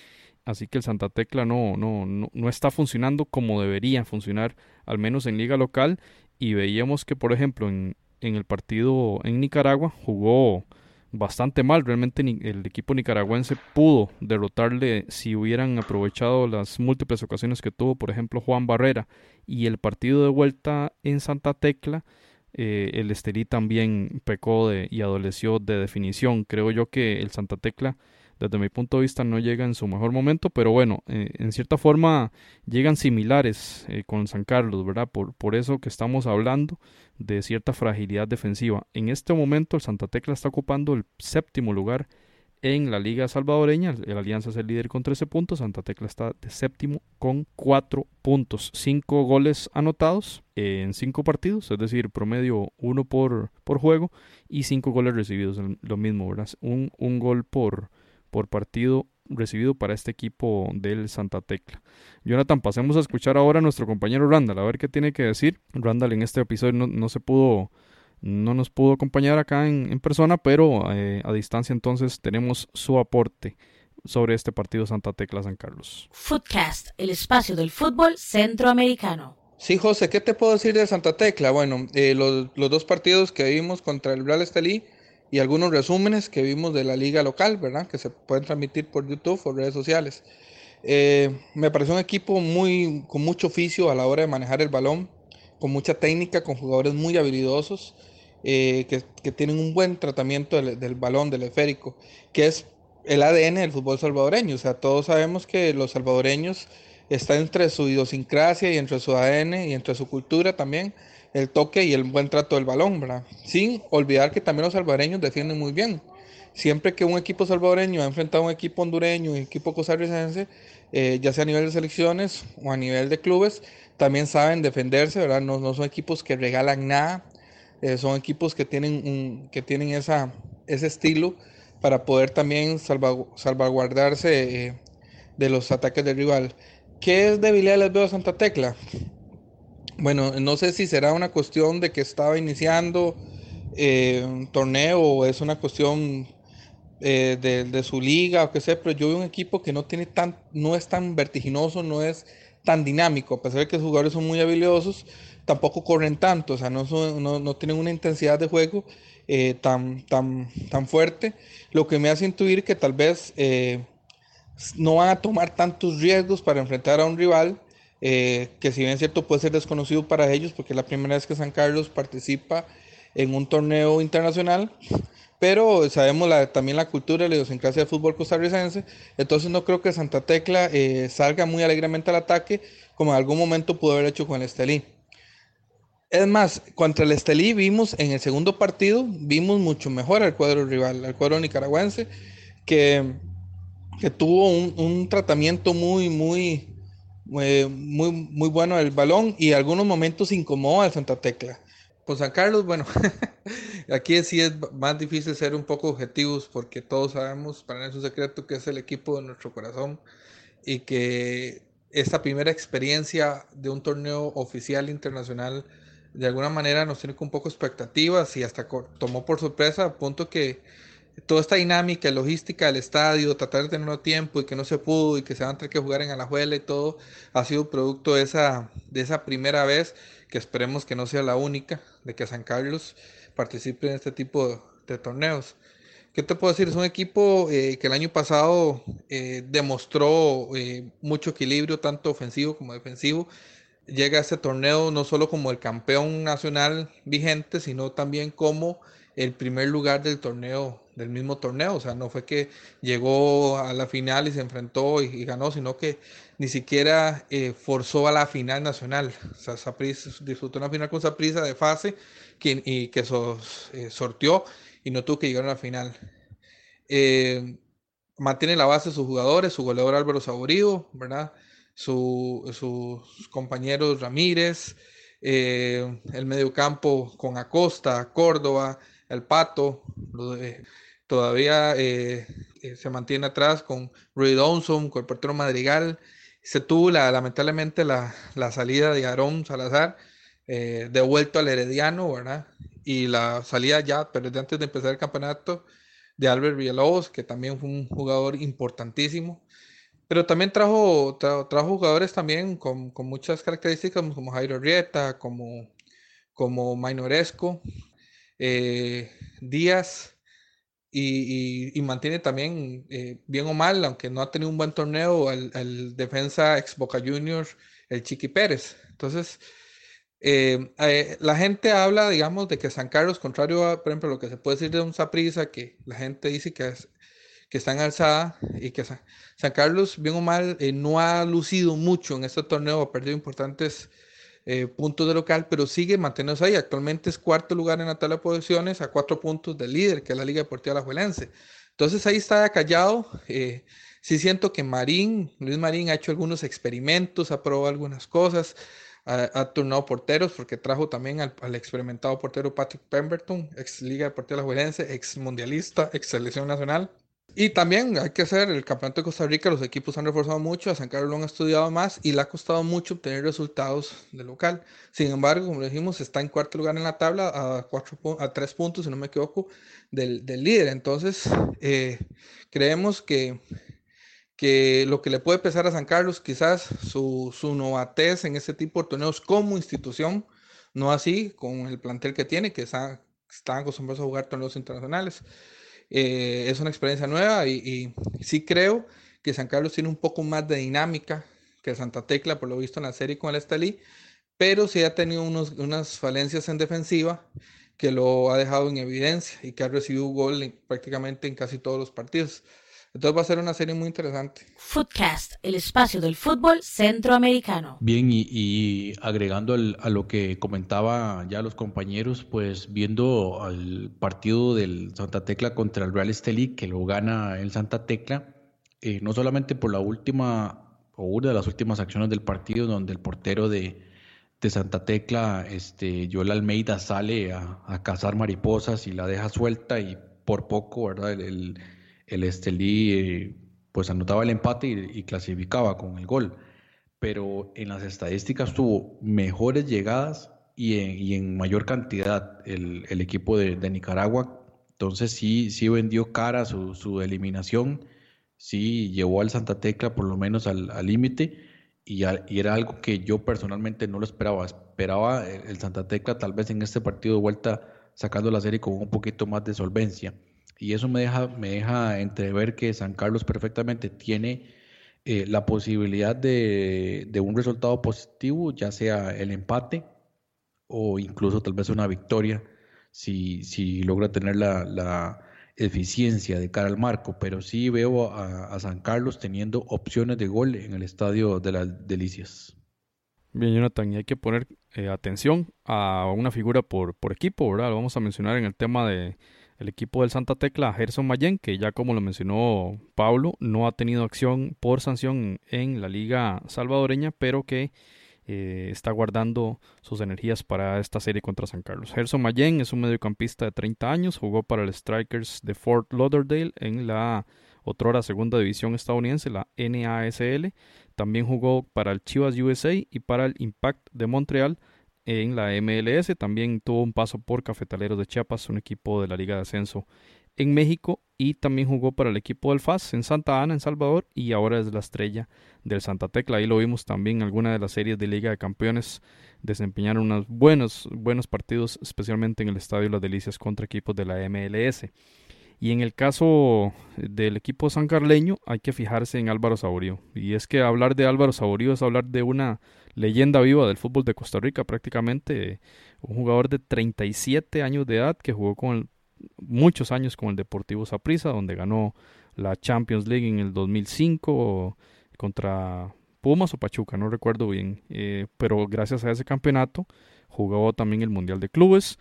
Así que el Santa Tecla no, no, no, no está funcionando como debería funcionar, al menos en liga local. Y veíamos que, por ejemplo, en, el partido en Nicaragua jugó bastante mal. Realmente el equipo nicaragüense pudo derrotarle si hubieran aprovechado las múltiples ocasiones que tuvo, por ejemplo, Juan Barrera. Y el partido de vuelta en Santa Tecla, eh, el Estelí también pecó de, y adoleció de definición. Creo yo que el Santa Tecla desde mi punto de vista no llega en su mejor momento, pero bueno, eh, en cierta forma llegan similares eh, con San Carlos, ¿verdad? Por, por eso que estamos hablando de cierta fragilidad defensiva. En este momento el Santa Tecla está ocupando el séptimo lugar en la Liga Salvadoreña. El Alianza es el líder con 13 puntos. Santa Tecla está de séptimo con 4 puntos. 5 goles anotados en 5 partidos, es decir, promedio 1 por, por juego y 5 goles recibidos. Lo mismo, ¿verdad? Un, un gol por, por partido recibido para este equipo del Santa Tecla. Jonathan, pasemos a escuchar ahora a nuestro compañero Randall, a ver qué tiene que decir. Randall en este episodio no, se pudo, no nos pudo acompañar acá en, persona, pero eh, a distancia entonces tenemos su aporte sobre este partido Santa Tecla San Carlos. Footcast, el espacio del fútbol centroamericano. Sí, José, ¿qué te puedo decir de Santa Tecla? Bueno, eh, los, los, dos partidos que vimos contra el Real Estelí y algunos resúmenes que vimos de la liga local, ¿verdad? Que se pueden transmitir por YouTube o redes sociales. Eh, me pareció un equipo muy, con mucho oficio a la hora de manejar el balón, con mucha técnica, con jugadores muy habilidosos, eh, que, que, tienen un buen tratamiento del, del, balón, del esférico, que es el ADN del fútbol salvadoreño. O sea, todos sabemos que los salvadoreños están entre su idiosincrasia y entre su ADN y entre su cultura también el toque y el buen trato del balón, ¿verdad? Sin olvidar que también los salvadoreños defienden muy bien. Siempre que un equipo salvadoreño ha enfrentado a un equipo hondureño un equipo costarricense, eh, ya sea a nivel de selecciones o a nivel de clubes, también saben defenderse, ¿verdad? No, no son equipos que regalan nada, eh, son equipos que tienen, un, que tienen esa, ese estilo para poder también salvaguardarse eh, de los ataques del rival. ¿Qué es debilidad les veo a Santa Tecla? Bueno, no sé si será una cuestión de que estaba iniciando eh, un torneo o es una cuestión eh, de, su liga o qué sé, pero yo veo un equipo que no tiene tan, no es tan vertiginoso, no es tan dinámico, a pesar de que los jugadores son muy habilidosos, tampoco corren tanto, o sea, no, no, tienen una intensidad de juego eh, tan, tan, tan fuerte, lo que me hace intuir que tal vez no van a tomar tantos riesgos para enfrentar a un rival eh, que si bien es cierto puede ser desconocido para ellos porque es la primera vez que San Carlos participa en un torneo internacional, pero sabemos también la cultura y la idiosincrasia del fútbol costarricense, entonces no creo que Santa Tecla eh, salga muy alegremente al ataque como en algún momento pudo haber hecho con el Estelí. Es más, contra el Estelí vimos en el segundo partido, vimos mucho mejor al cuadro rival, al cuadro nicaragüense, que, que tuvo un, tratamiento muy, muy, muy, muy, bueno del balón y algunos momentos incomodó al Santa Tecla. Pues San Carlos, bueno, [LAUGHS] aquí sí es más difícil ser un poco objetivos porque todos sabemos, para es un secreto, que es el equipo de nuestro corazón y que esta primera experiencia de un torneo oficial internacional de alguna manera nos tiene con un poco expectativas y hasta tomó por sorpresa, a punto que toda esta dinámica, logística del estadio, tratar de tenerlo tiempo y que no se pudo y que se van a tener que jugar en Alajuela y todo, ha sido producto de esa, de esa primera vez, que esperemos que no sea la única, de que San Carlos participe en este tipo de, torneos. ¿Qué te puedo decir? Es un equipo eh, que el año pasado eh, demostró eh, mucho equilibrio, tanto ofensivo como defensivo. Llega a este torneo no solo como el campeón nacional vigente, sino también como el primer lugar del torneo, del mismo torneo. O sea, no fue que llegó a la final y se enfrentó y, ganó, sino que ni siquiera eh, forzó a la final nacional. O sea, disfrutó una final con prisa de fase y que eh, sorteó y no tuvo que llegar a la final. Eh, mantiene la base de sus jugadores, su goleador Álvaro Saborío, ¿verdad? sus compañeros Ramírez, el mediocampo con Acosta, Córdoba, el Pato, todavía eh, eh, se mantiene atrás con Rudy Dawson, con el portero Madrigal. Se tuvo la, lamentablemente la, salida de Aarón Salazar, eh, devuelto al Herediano, ¿verdad? Y la salida ya, pero desde antes de empezar el campeonato, de Albert Villalobos, que también fue un jugador importantísimo. Pero también trajo, trajo jugadores también con, muchas características, como Jairo Rieta, como, como Mainoresco, eh, Díaz y, mantiene también, eh, bien o mal, aunque no ha tenido un buen torneo, el, defensa ex Boca Juniors, el Chiqui Pérez. Entonces, eh, la gente habla, digamos, de que San Carlos, contrario a, por ejemplo, lo que se puede decir de un Saprisa, que la gente dice que, es, que está en alzada y que San, Carlos, bien o mal, no ha lucido mucho en este torneo, ha perdido importantes eh, puntos de local, pero sigue manteniéndose ahí. Actualmente es cuarto lugar en la tabla de posiciones a cuatro puntos del líder, que es la Liga Deportiva Alajuelense. Entonces ahí está callado. Eh, sí siento que Marín, Luis Marín ha hecho algunos experimentos, ha probado algunas cosas, ha, ha turnado porteros, porque trajo también al, experimentado portero Patrick Pemberton, ex Liga Deportiva Alajuelense, ex mundialista, ex selección nacional. Y también hay que hacer el campeonato de Costa Rica, los equipos han reforzado mucho, a San Carlos lo han estudiado más y le ha costado mucho obtener resultados de local. Sin embargo, como dijimos, está en cuarto lugar en la tabla a, cuatro, a tres puntos, si no me equivoco, del, líder. Entonces, eh, creemos que, que lo que le puede pesar a San Carlos, quizás su, su novatez en este tipo de torneos como institución, no así con el plantel que tiene, que está, están acostumbrados a jugar torneos internacionales. Eh, es una experiencia nueva y, sí creo que San Carlos tiene un poco más de dinámica que Santa Tecla, por lo visto en la serie con el Estelí, pero sí ha tenido unos, unas falencias en defensiva que lo ha dejado en evidencia y que ha recibido gol prácticamente en casi todos los partidos. Entonces va a ser una serie muy interesante. Footcast, el espacio del fútbol centroamericano. Bien, y, agregando a lo que comentaba ya los compañeros, pues viendo al partido del Santa Tecla contra el Real Estelí, que lo gana el Santa Tecla, eh, no solamente por la última o una de las últimas acciones del partido, donde el portero de, Santa Tecla, este, Joel Almeida, sale a, cazar mariposas y la deja suelta y por poco, ¿verdad? el el Estelí eh, pues anotaba el empate y, clasificaba con el gol. Pero en las estadísticas tuvo mejores llegadas y en, mayor cantidad el, equipo de, Nicaragua. Entonces sí, sí vendió cara su, eliminación, sí llevó al Santa Tecla por lo menos al límite y, y, era algo que yo personalmente no lo esperaba. Esperaba el Santa Tecla tal vez en este partido de vuelta sacando la serie con un poquito más de solvencia y eso me deja, me deja entrever que San Carlos perfectamente tiene eh, la posibilidad de, un resultado positivo, ya sea el empate o incluso tal vez una victoria, si, si logra tener la, eficiencia de cara al marco, pero sí veo a, San Carlos teniendo opciones de gol en el estadio de las Delicias. Bien, Jonathan, y hay que poner eh, atención a una figura por, por equipo, ¿verdad? Lo vamos a mencionar en el tema de el equipo del Santa Tecla, Gerson Mayen, que ya como lo mencionó Pablo, no ha tenido acción por sanción en la liga salvadoreña, pero que eh, está guardando sus energías para esta serie contra San Carlos. Gerson Mayen es un mediocampista de 30 años, jugó para el Strikers de Fort Lauderdale en la otrora segunda división estadounidense, la NASL. También jugó para el Chivas USA y para el Impact de Montreal en la MLS. También tuvo un paso por Cafetaleros de Chiapas, un equipo de la Liga de Ascenso en México. Y también jugó para el equipo del en Santa Ana, en Salvador. Y ahora es la estrella del Santa Tecla. Ahí lo vimos también en alguna de las series de Liga de Campeones. Desempeñaron unos buenos, buenos partidos, especialmente en el Estadio Las Delicias contra equipos de la MLS. Y en el caso del equipo sancarleño hay que fijarse en Álvaro Saborío. Y es que hablar de Álvaro Saborío es hablar de una leyenda viva del fútbol de Costa Rica, prácticamente un jugador de 37 años de edad que jugó con muchos años con el Deportivo Saprissa, donde ganó la Champions League en el 2005 contra Pumas o Pachuca, no recuerdo bien, eh, pero gracias a ese campeonato jugó también el Mundial de Clubes,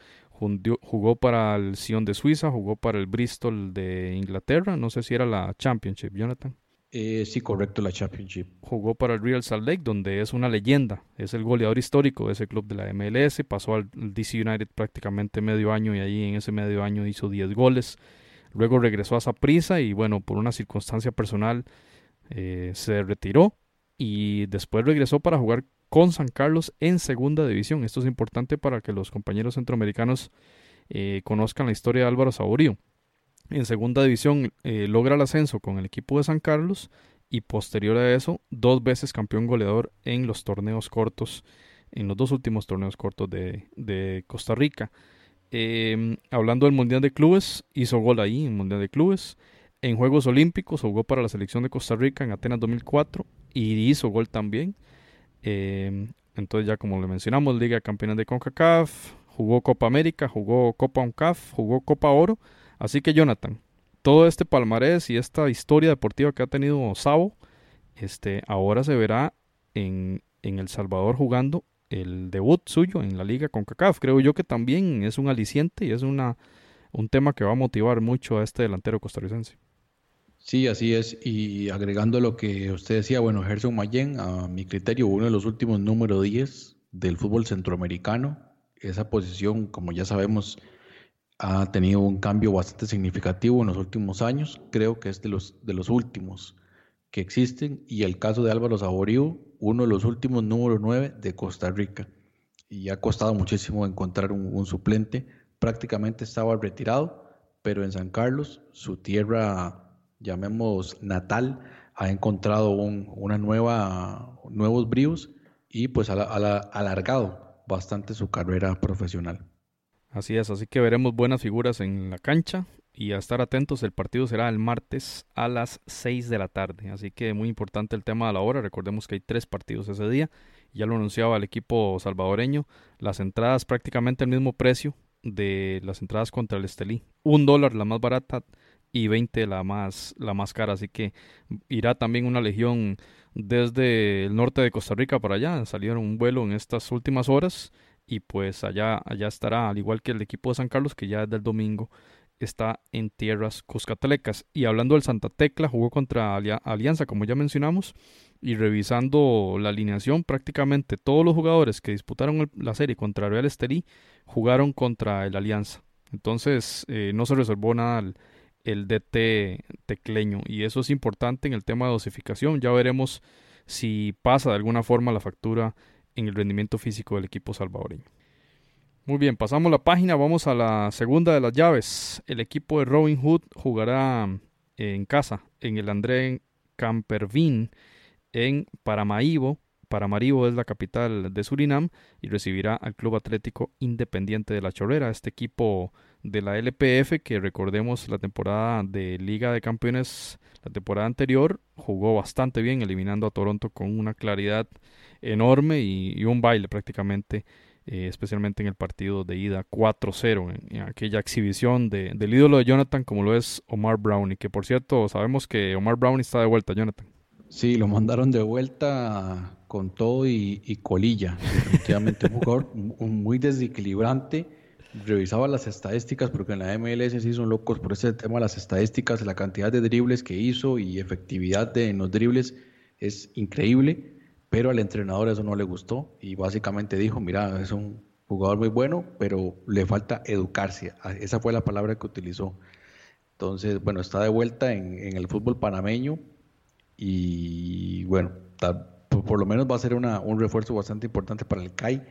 jugó para el Sion de Suiza, jugó para el Bristol de Inglaterra, no sé si era la Championship, Jonathan. Eh, sí, correcto, la Championship. Jugó para el Real Salt Lake, donde es una leyenda, es el goleador histórico de ese club de la MLS, pasó al DC United prácticamente medio año y ahí en ese medio año hizo 10 goles. Luego regresó a Saprissa y bueno, por una circunstancia personal eh, se retiró y después regresó para jugar con San Carlos en segunda división. Esto es importante para que los compañeros centroamericanos eh, conozcan la historia de Álvaro Saborío. En segunda división eh, logra el ascenso con el equipo de San Carlos y posterior a eso dos veces campeón goleador en los torneos cortos, en los dos últimos torneos cortos de, Costa Rica. Em, hablando del Mundial de Clubes, hizo gol ahí en el Mundial de Clubes. En Juegos Olímpicos jugó para la selección de Costa Rica en Atenas 2004 y hizo gol también. Em, entonces ya como le mencionamos, Liga de de CONCACAF, jugó Copa América, jugó Copa UNCAF, jugó Copa Oro Así que Jonathan, todo este palmarés y esta historia deportiva que ha tenido Sabo, este, ahora se verá en, en El Salvador jugando el debut suyo en la liga con CACAF. Creo yo que también es un aliciente y es una, un tema que va a motivar mucho a este delantero costarricense. Sí, así es. Y agregando lo que usted decía, bueno, Gerson Mayen, a mi criterio, uno de los últimos número 10 del fútbol centroamericano. Esa posición, como ya sabemos, ha tenido un cambio bastante significativo en los últimos años, creo que es de los, de los últimos que existen, y el caso de Álvaro Saborío, uno de los últimos número 9 de Costa Rica, y ha costado muchísimo encontrar un, suplente, prácticamente estaba retirado, pero en San Carlos, su tierra, llamemos natal, ha encontrado una nueva, nuevos bríos y pues ha alargado bastante su carrera profesional. Así es, así que veremos buenas figuras en la cancha y a estar atentos, el partido será el martes a las 6 de la tarde, así que muy importante el tema de la hora, recordemos que hay tres partidos ese día, ya lo anunciaba el equipo salvadoreño, las entradas prácticamente el mismo precio de las entradas contra el Estelí, un dólar la más barata y 20 la más, la más cara, así que irá también una legión desde el norte de Costa Rica para allá, salieron un vuelo en estas últimas horas y pues allá, allá estará, al igual que el equipo de San Carlos, que ya desde el domingo está en tierras cuscatalecas. Y hablando del Santa Tecla, jugó contra Alianza, como ya mencionamos, y revisando la alineación, prácticamente todos los jugadores que disputaron la serie contra Real Estelí jugaron contra el Alianza. Entonces eh, no se resolvió nada el, el DT tecleño y eso es importante en el tema de dosificación. Ya veremos si pasa de alguna forma la factura en el rendimiento físico del equipo salvadoreño. Muy bien, pasamos la página, vamos a la segunda de las llaves. El equipo de Robin Hood jugará en casa en el André Campervin en Paramaribo. Paramaribo es la capital de Surinam y recibirá al Club Atlético Independiente de la Chorrera, este equipo de la LPF que recordemos la temporada de Liga de Campeones, la temporada anterior jugó bastante bien eliminando a Toronto con una claridad enorme y, un baile prácticamente, eh, especialmente en el partido de ida 4-0, en, aquella exhibición de, del ídolo de Jonathan como lo es Omar Brown. Y que por cierto, sabemos que Omar Brown está de vuelta, Jonathan. Sí, lo mandaron de vuelta con todo y, colilla. Definitivamente un jugador [LAUGHS] muy desequilibrante. Revisaba las estadísticas porque en la MLS sí son locos por ese tema las estadísticas, la cantidad de dribles que hizo y efectividad de, en los dribles es increíble, pero al entrenador eso no le gustó y básicamente dijo, mira, es un jugador muy bueno, pero le falta educarse. Esa fue la palabra que utilizó. Entonces, bueno, está de vuelta en, en el fútbol panameño y bueno, por, lo menos va a ser un refuerzo bastante importante para el CAI,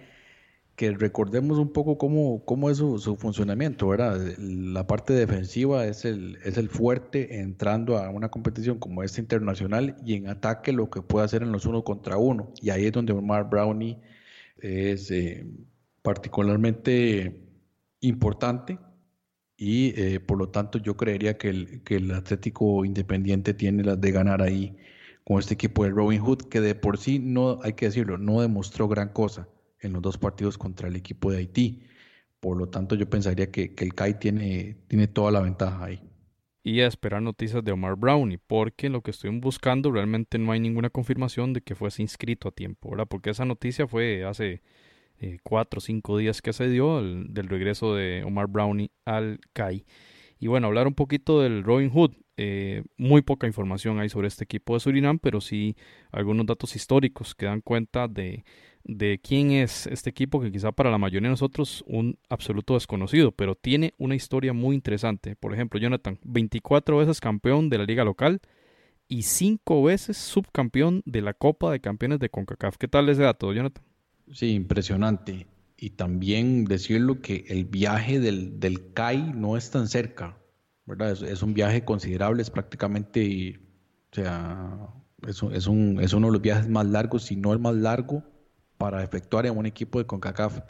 que recordemos un poco cómo, cómo es su, funcionamiento, ¿verdad? La parte defensiva es el, es el fuerte entrando a una competición como esta internacional y en ataque lo que puede hacer en los uno contra uno. Y ahí es donde Omar Brownie es eh, particularmente importante y eh, por lo tanto yo creería que el, que el Atlético Independiente tiene las de ganar ahí con este equipo de Robin Hood, que de por sí no, hay que decirlo, no demostró gran cosa en los dos partidos contra el equipo de Haití. Por lo tanto, yo pensaría que, el CAI tiene, tiene toda la ventaja ahí. Y a esperar noticias de Omar Brownie, porque lo que estoy buscando realmente no hay ninguna confirmación de que fuese inscrito a tiempo, ¿verdad? Porque esa noticia fue hace eh, cuatro o cinco días que se dio del regreso de Omar Brownie al CAI. Y bueno, hablar un poquito del Robin Hood. Eh, muy poca información hay sobre este equipo de Surinam, pero sí algunos datos históricos que dan cuenta de, de quién es este equipo, que quizá para la mayoría de nosotros un absoluto desconocido, pero tiene una historia muy interesante. Por ejemplo, Jonathan, 24 veces campeón de la liga local y 5 veces subcampeón de la Copa de Campeones de CONCACAF. ¿Qué tal ese dato, Jonathan? Sí, impresionante. Y también decirlo que el viaje del, del CAI no es tan cerca, ¿verdad? Es, un viaje considerable, es prácticamente, o sea, es, es, un, es uno de los viajes más largos, si no el más largo, para efectuar en un equipo de CONCACAF.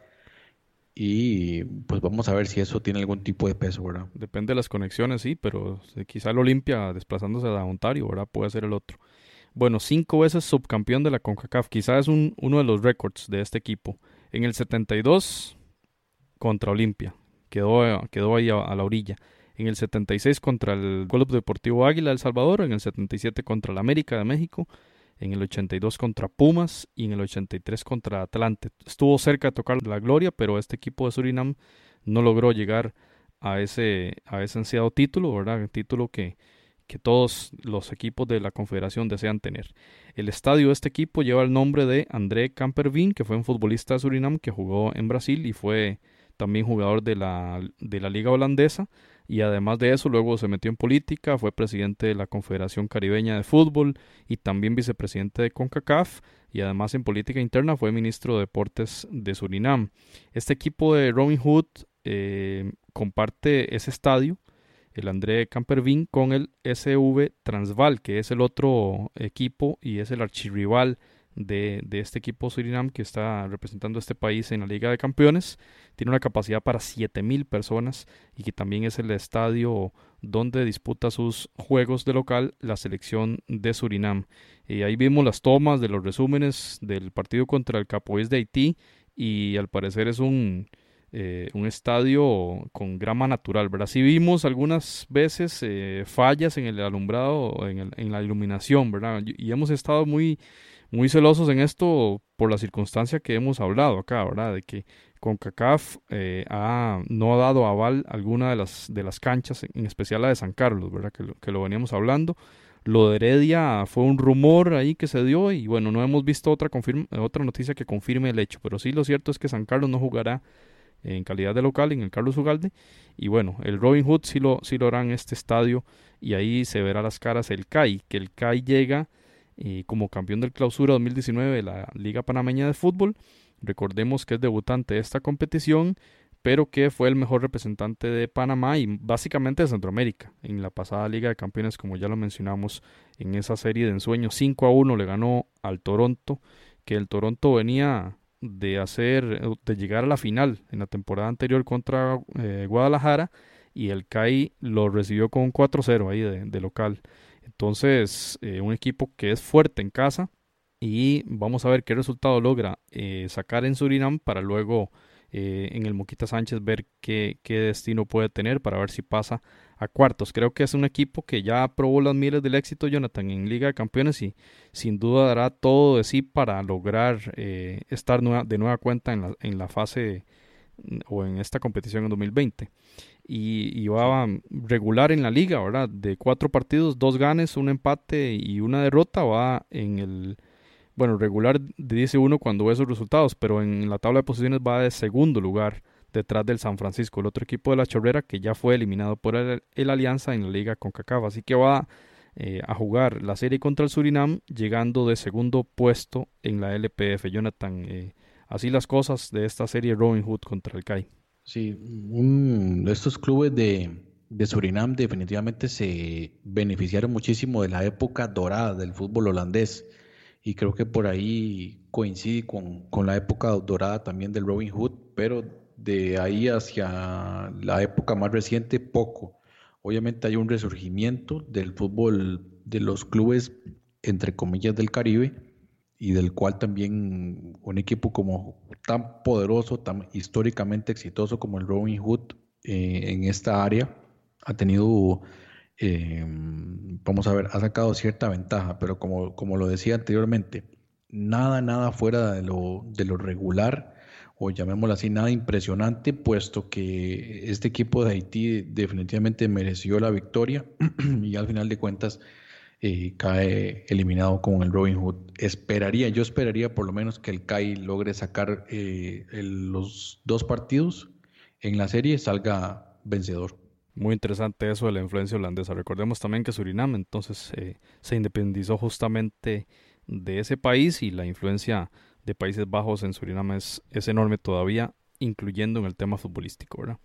Y pues vamos a ver si eso tiene algún tipo de peso, ¿verdad? Depende de las conexiones, sí, pero quizá el Olimpia desplazándose a Ontario, ¿verdad? Puede ser el otro. Bueno, cinco veces subcampeón de la CONCACAF. Quizás es un, uno de los récords de este equipo. En el 72 contra Olimpia. Quedó, quedó ahí a, la orilla. En el 76 contra el Club Deportivo Águila de El Salvador. En el 77 contra el América de México. En el 82 contra Pumas. Y en el 83 contra Atlante. Estuvo cerca de tocar la gloria, pero este equipo de Surinam no logró llegar a ese, a ese ansiado título, ¿verdad? título que, que todos los equipos de la Confederación desean tener. El estadio de este equipo lleva el nombre de André Campervin, que fue un futbolista de Surinam que jugó en Brasil y fue también jugador de la, de la Liga Holandesa. Y además de eso, luego se metió en política, fue presidente de la Confederación Caribeña de Fútbol y también vicepresidente de CONCACAF. Y además en política interna fue ministro de Deportes de Surinam. Este equipo de Robin Hood eh, comparte ese estadio el André Campervin con el SV Transval, que es el otro equipo y es el archirrival de, de, este equipo Surinam que está representando a este país en la Liga de Campeones. Tiene una capacidad para 7000 personas y que también es el estadio donde disputa sus juegos de local la selección de Surinam. Y ahí vimos las tomas de los resúmenes del partido contra el Capoís de Haití y al parecer es un eh, un estadio con grama natural, ¿verdad? Sí vimos algunas veces eh, fallas en el alumbrado, en, en, la iluminación, ¿verdad? Y hemos estado muy, muy celosos en esto por la circunstancia que hemos hablado acá, ¿verdad? De que CONCACAF eh, ha, no ha dado aval a alguna de las, de las canchas, en especial la de San Carlos, ¿verdad? Que lo, que lo veníamos hablando. Lo de Heredia fue un rumor ahí que se dio y bueno, no hemos visto otra, otra noticia que confirme el hecho, pero sí lo cierto es que San Carlos no jugará en calidad de local en el Carlos Ugalde. Y bueno, el Robin Hood sí lo, sí lo hará en este estadio y ahí se verá las caras el CAI, que el CAI llega eh, como campeón del clausura 2019 de la Liga Panameña de Fútbol. Recordemos que es debutante de esta competición, pero que fue el mejor representante de Panamá y básicamente de Centroamérica. En la pasada Liga de Campeones, como ya lo mencionamos en esa serie de ensueños, 5 a 1 le ganó al Toronto, que el Toronto venía de hacer, de llegar a la final en la temporada anterior contra eh, Guadalajara y el CAI lo recibió con un 4-0 ahí de, local. Entonces, eh, un equipo que es fuerte en casa y vamos a ver qué resultado logra eh, sacar en Surinam para luego eh, en el Moquita Sánchez, ver qué, qué, destino puede tener para ver si pasa a cuartos. Creo que es un equipo que ya probó las miles del éxito, Jonathan, en Liga de Campeones y sin duda dará todo de sí para lograr eh, estar de nueva cuenta en la, en la fase o en esta competición en 2020. Y, y, va regular en la liga, ¿verdad? De cuatro partidos, dos ganes, un empate y una derrota, va en el bueno, regular dice uno cuando ve sus resultados, pero en la tabla de posiciones va de segundo lugar detrás del San Francisco, el otro equipo de la Chorrera que ya fue eliminado por el, Alianza en la liga con CACAF. Así que va eh, a jugar la serie contra el Surinam, llegando de segundo puesto en la LPF. Jonathan, eh, así las cosas de esta serie Robin Hood contra el CAI. Sí, estos clubes de, de Surinam definitivamente se beneficiaron muchísimo de la época dorada del fútbol holandés y creo que por ahí coincide con, con, la época dorada también del Robin Hood, pero de ahí hacia la época más reciente poco. Obviamente hay un resurgimiento del fútbol de los clubes, entre comillas, del Caribe, y del cual también un equipo como tan poderoso, tan históricamente exitoso como el Robin Hood eh, en esta área, ha tenido eh, vamos a ver, ha sacado cierta ventaja, pero como, como lo decía anteriormente, nada, nada fuera de lo, de lo regular, o llamémoslo así, nada impresionante, puesto que este equipo de Haití definitivamente mereció la victoria [CLEARS THROAT] y al final de cuentas cae eliminado con el Robin Hood. Esperaría, yo esperaría por lo menos que el CAI logre sacar eh, los dos partidos en la serie salga vencedor. Muy interesante eso de la influencia holandesa. Recordemos también que Surinam entonces eh, se independizó justamente de ese país y la influencia de Países Bajos en Surinam es, es enorme todavía, incluyendo en el tema futbolístico. ¿verdad?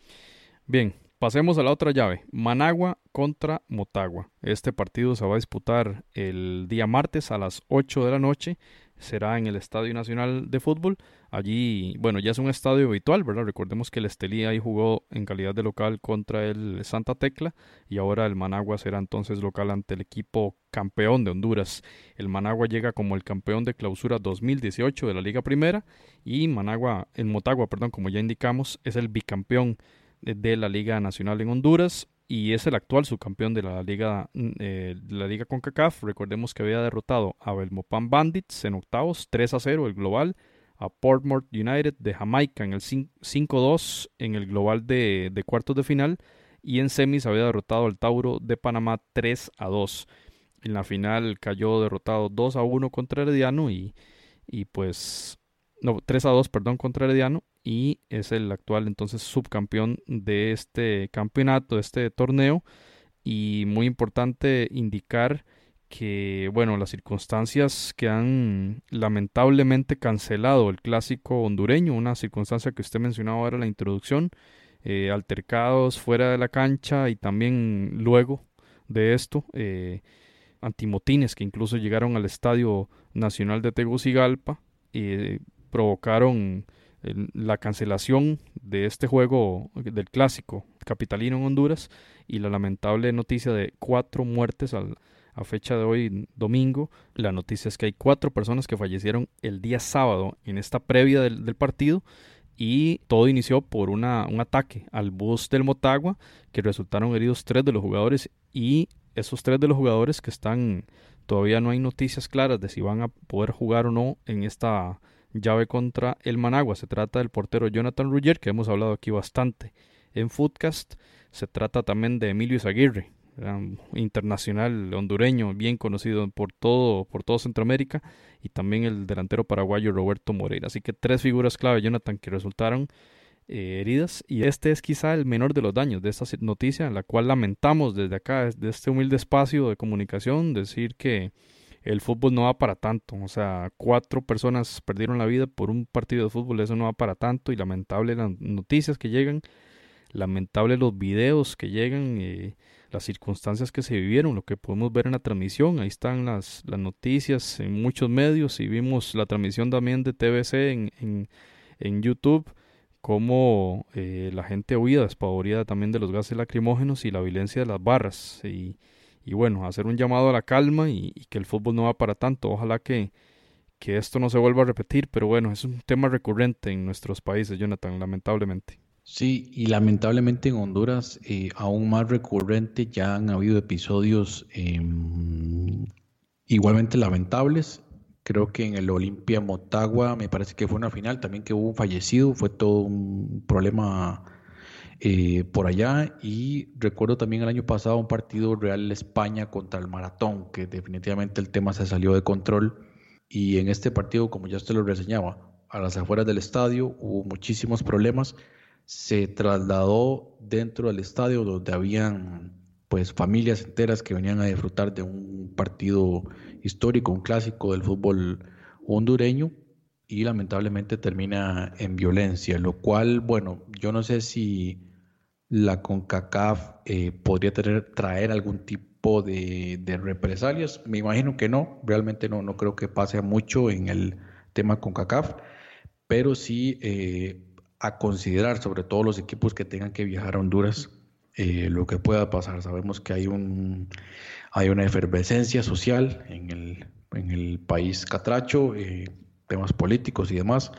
Bien, pasemos a la otra llave. Managua contra Motagua. Este partido se va a disputar el día martes a las 8 de la noche será en el Estadio Nacional de Fútbol. Allí, bueno, ya es un estadio habitual, ¿verdad? Recordemos que el Estelí ahí jugó en calidad de local contra el Santa Tecla y ahora el Managua será entonces local ante el equipo campeón de Honduras. El Managua llega como el campeón de clausura 2018 de la Liga Primera y Managua, el Motagua, perdón, como ya indicamos, es el bicampeón de la Liga Nacional en Honduras y es el actual subcampeón de la liga mm, eh, de la liga CONCACAF. Recordemos que había derrotado a Belmopan Bandits en octavos 3 a 0 el global, a Portmore United de Jamaica en el 5-2 en el global de, cuartos de final y en semis había derrotado al Tauro de Panamá 3 a 2. En la final cayó derrotado 2 a 1 contra Herediano y, y pues no 3 a 2 perdón contra Herediano y es el actual entonces subcampeón de este campeonato, de este torneo. Y muy importante indicar que, bueno, las circunstancias que han lamentablemente cancelado el clásico hondureño, una circunstancia que usted mencionaba ahora en la introducción, eh, altercados fuera de la cancha y también luego de esto, eh, antimotines que incluso llegaron al Estadio Nacional de Tegucigalpa, eh, provocaron la cancelación de este juego del clásico capitalino en Honduras y la lamentable noticia de cuatro muertes a fecha de hoy, domingo. La noticia es que hay cuatro personas que fallecieron el día sábado en esta previa del, partido y todo inició por un ataque al bus del Motagua que resultaron heridos tres de los jugadores y esos tres de los jugadores que están todavía no hay noticias claras de si van a poder jugar o no en esta llave contra el Managua. Se trata del portero Jonathan Ruggier, que hemos hablado aquí bastante en Footcast. Se trata también de Emilio Izaguirre, internacional hondureño, bien conocido por todo, por todo Centroamérica, y también el delantero paraguayo Roberto Moreira. Así que tres figuras clave, Jonathan, que resultaron eh, heridas. Y este es quizá el menor de los daños de esta noticia, la cual lamentamos desde acá, desde este humilde espacio de comunicación, decir que el fútbol no va para tanto. O sea, cuatro personas perdieron la vida por un partido de fútbol, eso no va para tanto. Y lamentable las noticias que llegan, lamentable los videos que llegan, eh, las circunstancias que se vivieron, lo que podemos ver en la transmisión. Ahí están las, las noticias en muchos medios y vimos la transmisión también de TBC en, en, YouTube cómo eh, la gente huía despavorida también de los gases lacrimógenos y la violencia de las barras. Y, y bueno, hacer un llamado a la calma y, que el fútbol no va para tanto. Ojalá que, que esto no se vuelva a repetir, pero bueno, es un tema recurrente en nuestros países, Jonathan, lamentablemente. Sí, y lamentablemente en Honduras, eh, aún más recurrente, ya han habido episodios em, igualmente lamentables. Creo que en el Olimpia Motagua, me parece que fue una final también que hubo un fallecido, fue todo un problema eh, por allá. Y recuerdo también el año pasado un partido Real España contra el Maratón, que definitivamente el tema se salió de control. Y en este partido, como ya usted lo reseñaba, a las afueras del estadio hubo muchísimos problemas se trasladó dentro del estadio donde habían pues familias enteras que venían a disfrutar de un partido histórico, un clásico del fútbol hondureño y lamentablemente termina en violencia, lo cual, bueno, yo no sé si la CONCACAF eh, podría tener, traer algún tipo de, represalias, me imagino que no, realmente no, no creo que pase mucho en el tema CONCACAF, pero sí eh, a considerar, sobre todo los equipos que tengan que viajar a Honduras, eh, lo que pueda pasar. Sabemos que hay, un, hay una efervescencia social en el, en el país catracho, eh, temas políticos y demás,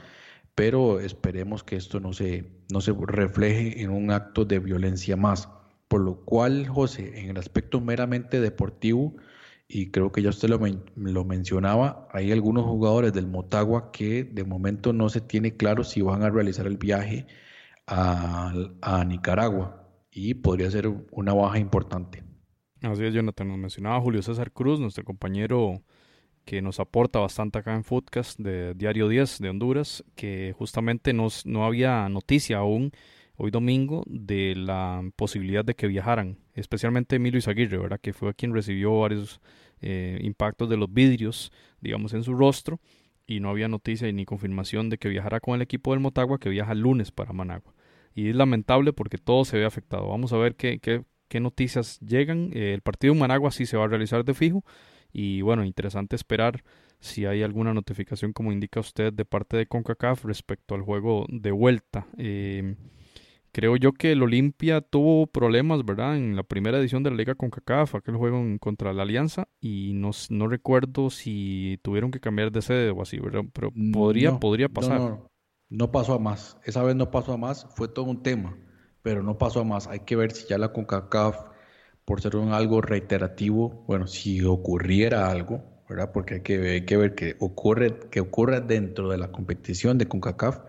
pero esperemos que esto no se, no se refleje en un acto de violencia más. Por lo cual, José, en el aspecto meramente deportivo, y creo que ya usted lo, lo, mencionaba, hay algunos jugadores del Motagua que de momento no se tiene claro si van a realizar el viaje a, a Nicaragua y podría ser una baja importante. Así es, Jonathan, nos mencionaba Julio César Cruz, nuestro compañero que nos aporta bastante acá en Footcast de Diario 10 de Honduras, que justamente nos, no había noticia aún hoy domingo de la posibilidad de que viajaran, especialmente Emilio Izaguirre, ¿verdad? que fue quien recibió varios eh, impactos de los vidrios, digamos, en su rostro, y no había noticia ni confirmación de que viajara con el equipo del Motagua, que viaja el lunes para Managua. Y es lamentable porque todo se ve afectado. Vamos a ver qué, qué, qué noticias llegan. Eh, el partido en Managua sí se va a realizar de fijo. Y bueno, interesante esperar si hay alguna notificación, como indica usted, de parte de CONCACAF respecto al juego de vuelta. Eh, Creo yo que el Olimpia tuvo problemas, ¿verdad? En la primera edición de la Liga con CACAF, aquel juego contra la Alianza, y no, no recuerdo si tuvieron que cambiar de sede o así, ¿verdad? Pero mm, podría, podría pasar. No, no, pasó a más. Esa vez no pasó a más, fue todo un tema, pero no pasó a más. Hay que ver si ya la CONCACAF, por ser un algo reiterativo, bueno, si ocurriera algo, ¿verdad? Porque hay que, ver que ocurre, que ocurra dentro de la competición de CONCACAF,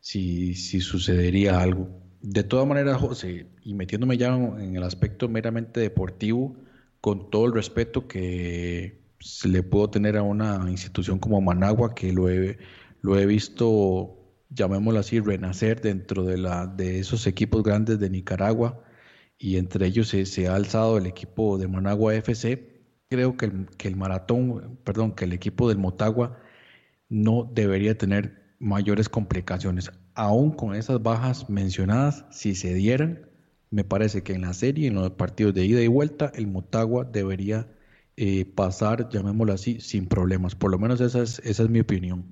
si, si sucedería algo. De todas maneras, José, y metiéndome ya en el aspecto meramente deportivo, con todo el respeto que le puedo tener a una institución como Managua, que lo he, lo he visto, llamémoslo así, renacer dentro de, la, de esos equipos grandes de Nicaragua, y entre ellos se, ha alzado el equipo de Managua FC. Creo que el, que el maratón, perdón, que el equipo del Motagua no debería tener mayores complicaciones. Aún con esas bajas mencionadas, si se dieran, me parece que en la serie, en los partidos de ida y vuelta, el Motagua debería eh, pasar, llamémoslo así, sin problemas. Por lo menos esa es, esa es mi opinión.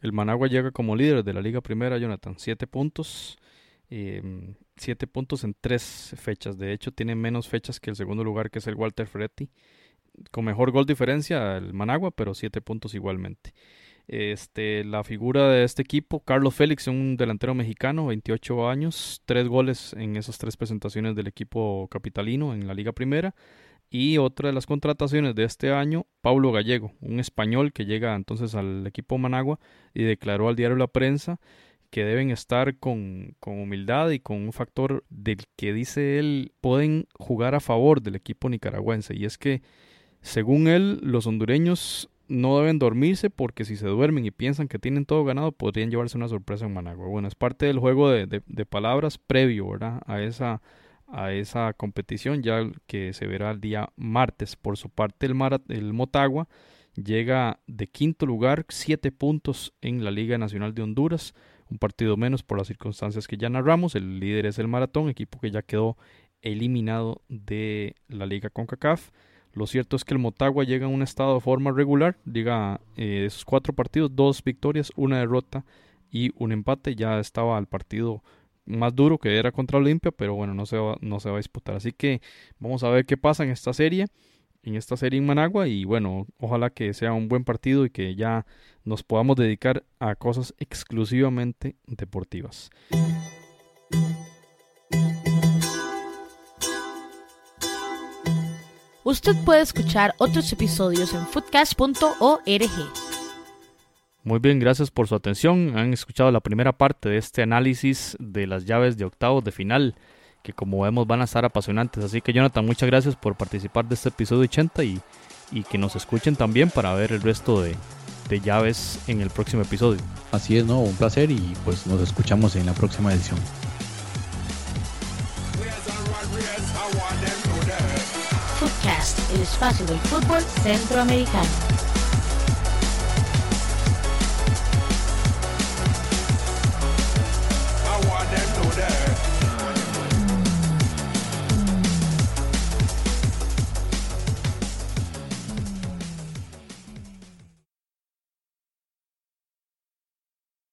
El Managua llega como líder de la Liga Primera, Jonathan, siete puntos. Eh, 7 puntos en 3 fechas. De hecho, tiene menos fechas que el segundo lugar, que es el Walter Ferretti. Con mejor gol diferencia el Managua, pero 7 puntos igualmente. Este, la figura de este equipo, Carlos Félix, un delantero mexicano, 28 años, 3 goles en esas 3 presentaciones del equipo capitalino en la Liga Primera. Y otra de las contrataciones de este año, Pablo Gallego, un español que llega entonces al equipo Managua y declaró al diario La Prensa que deben estar con, con, humildad y con un factor del que dice él pueden jugar a favor del equipo nicaragüense. Y es que, según él, los hondureños no deben dormirse porque si se duermen y piensan que tienen todo ganado, podrían llevarse una sorpresa en Managua. Bueno, es parte del juego de, de, palabras previo a esa a esa competición ya que se verá el día martes. Por su parte el, el Motagua llega de quinto lugar, siete puntos en la Liga Nacional de Honduras, un partido menos por las circunstancias que ya narramos. El líder es el Maratón, equipo que ya quedó eliminado de la Liga CONCACAF. Lo cierto es que el Motagua llega a un estado de forma regular, llega eh, esos cuatro partidos, dos victorias, una derrota y un empate. Ya estaba el partido más duro que era contra Olimpia, pero bueno, no se va, no se va a disputar. Así que vamos a ver qué pasa en esta serie. En esta serie en Managua y bueno, ojalá que sea un buen partido y que ya nos podamos dedicar a cosas exclusivamente deportivas. Usted puede escuchar otros episodios en foodcast.org. Muy bien, gracias por su atención. Han escuchado la primera parte de este análisis de las llaves de octavos de final, que como vemos van a estar apasionantes. Así que Jonathan, muchas gracias por participar de este episodio 80 y, y que nos escuchen también para ver el resto de, de llaves en el próximo episodio. Así es, ¿no? Un placer y pues nos escuchamos en la próxima edición. Footcast, el espacio del fútbol centroamericano.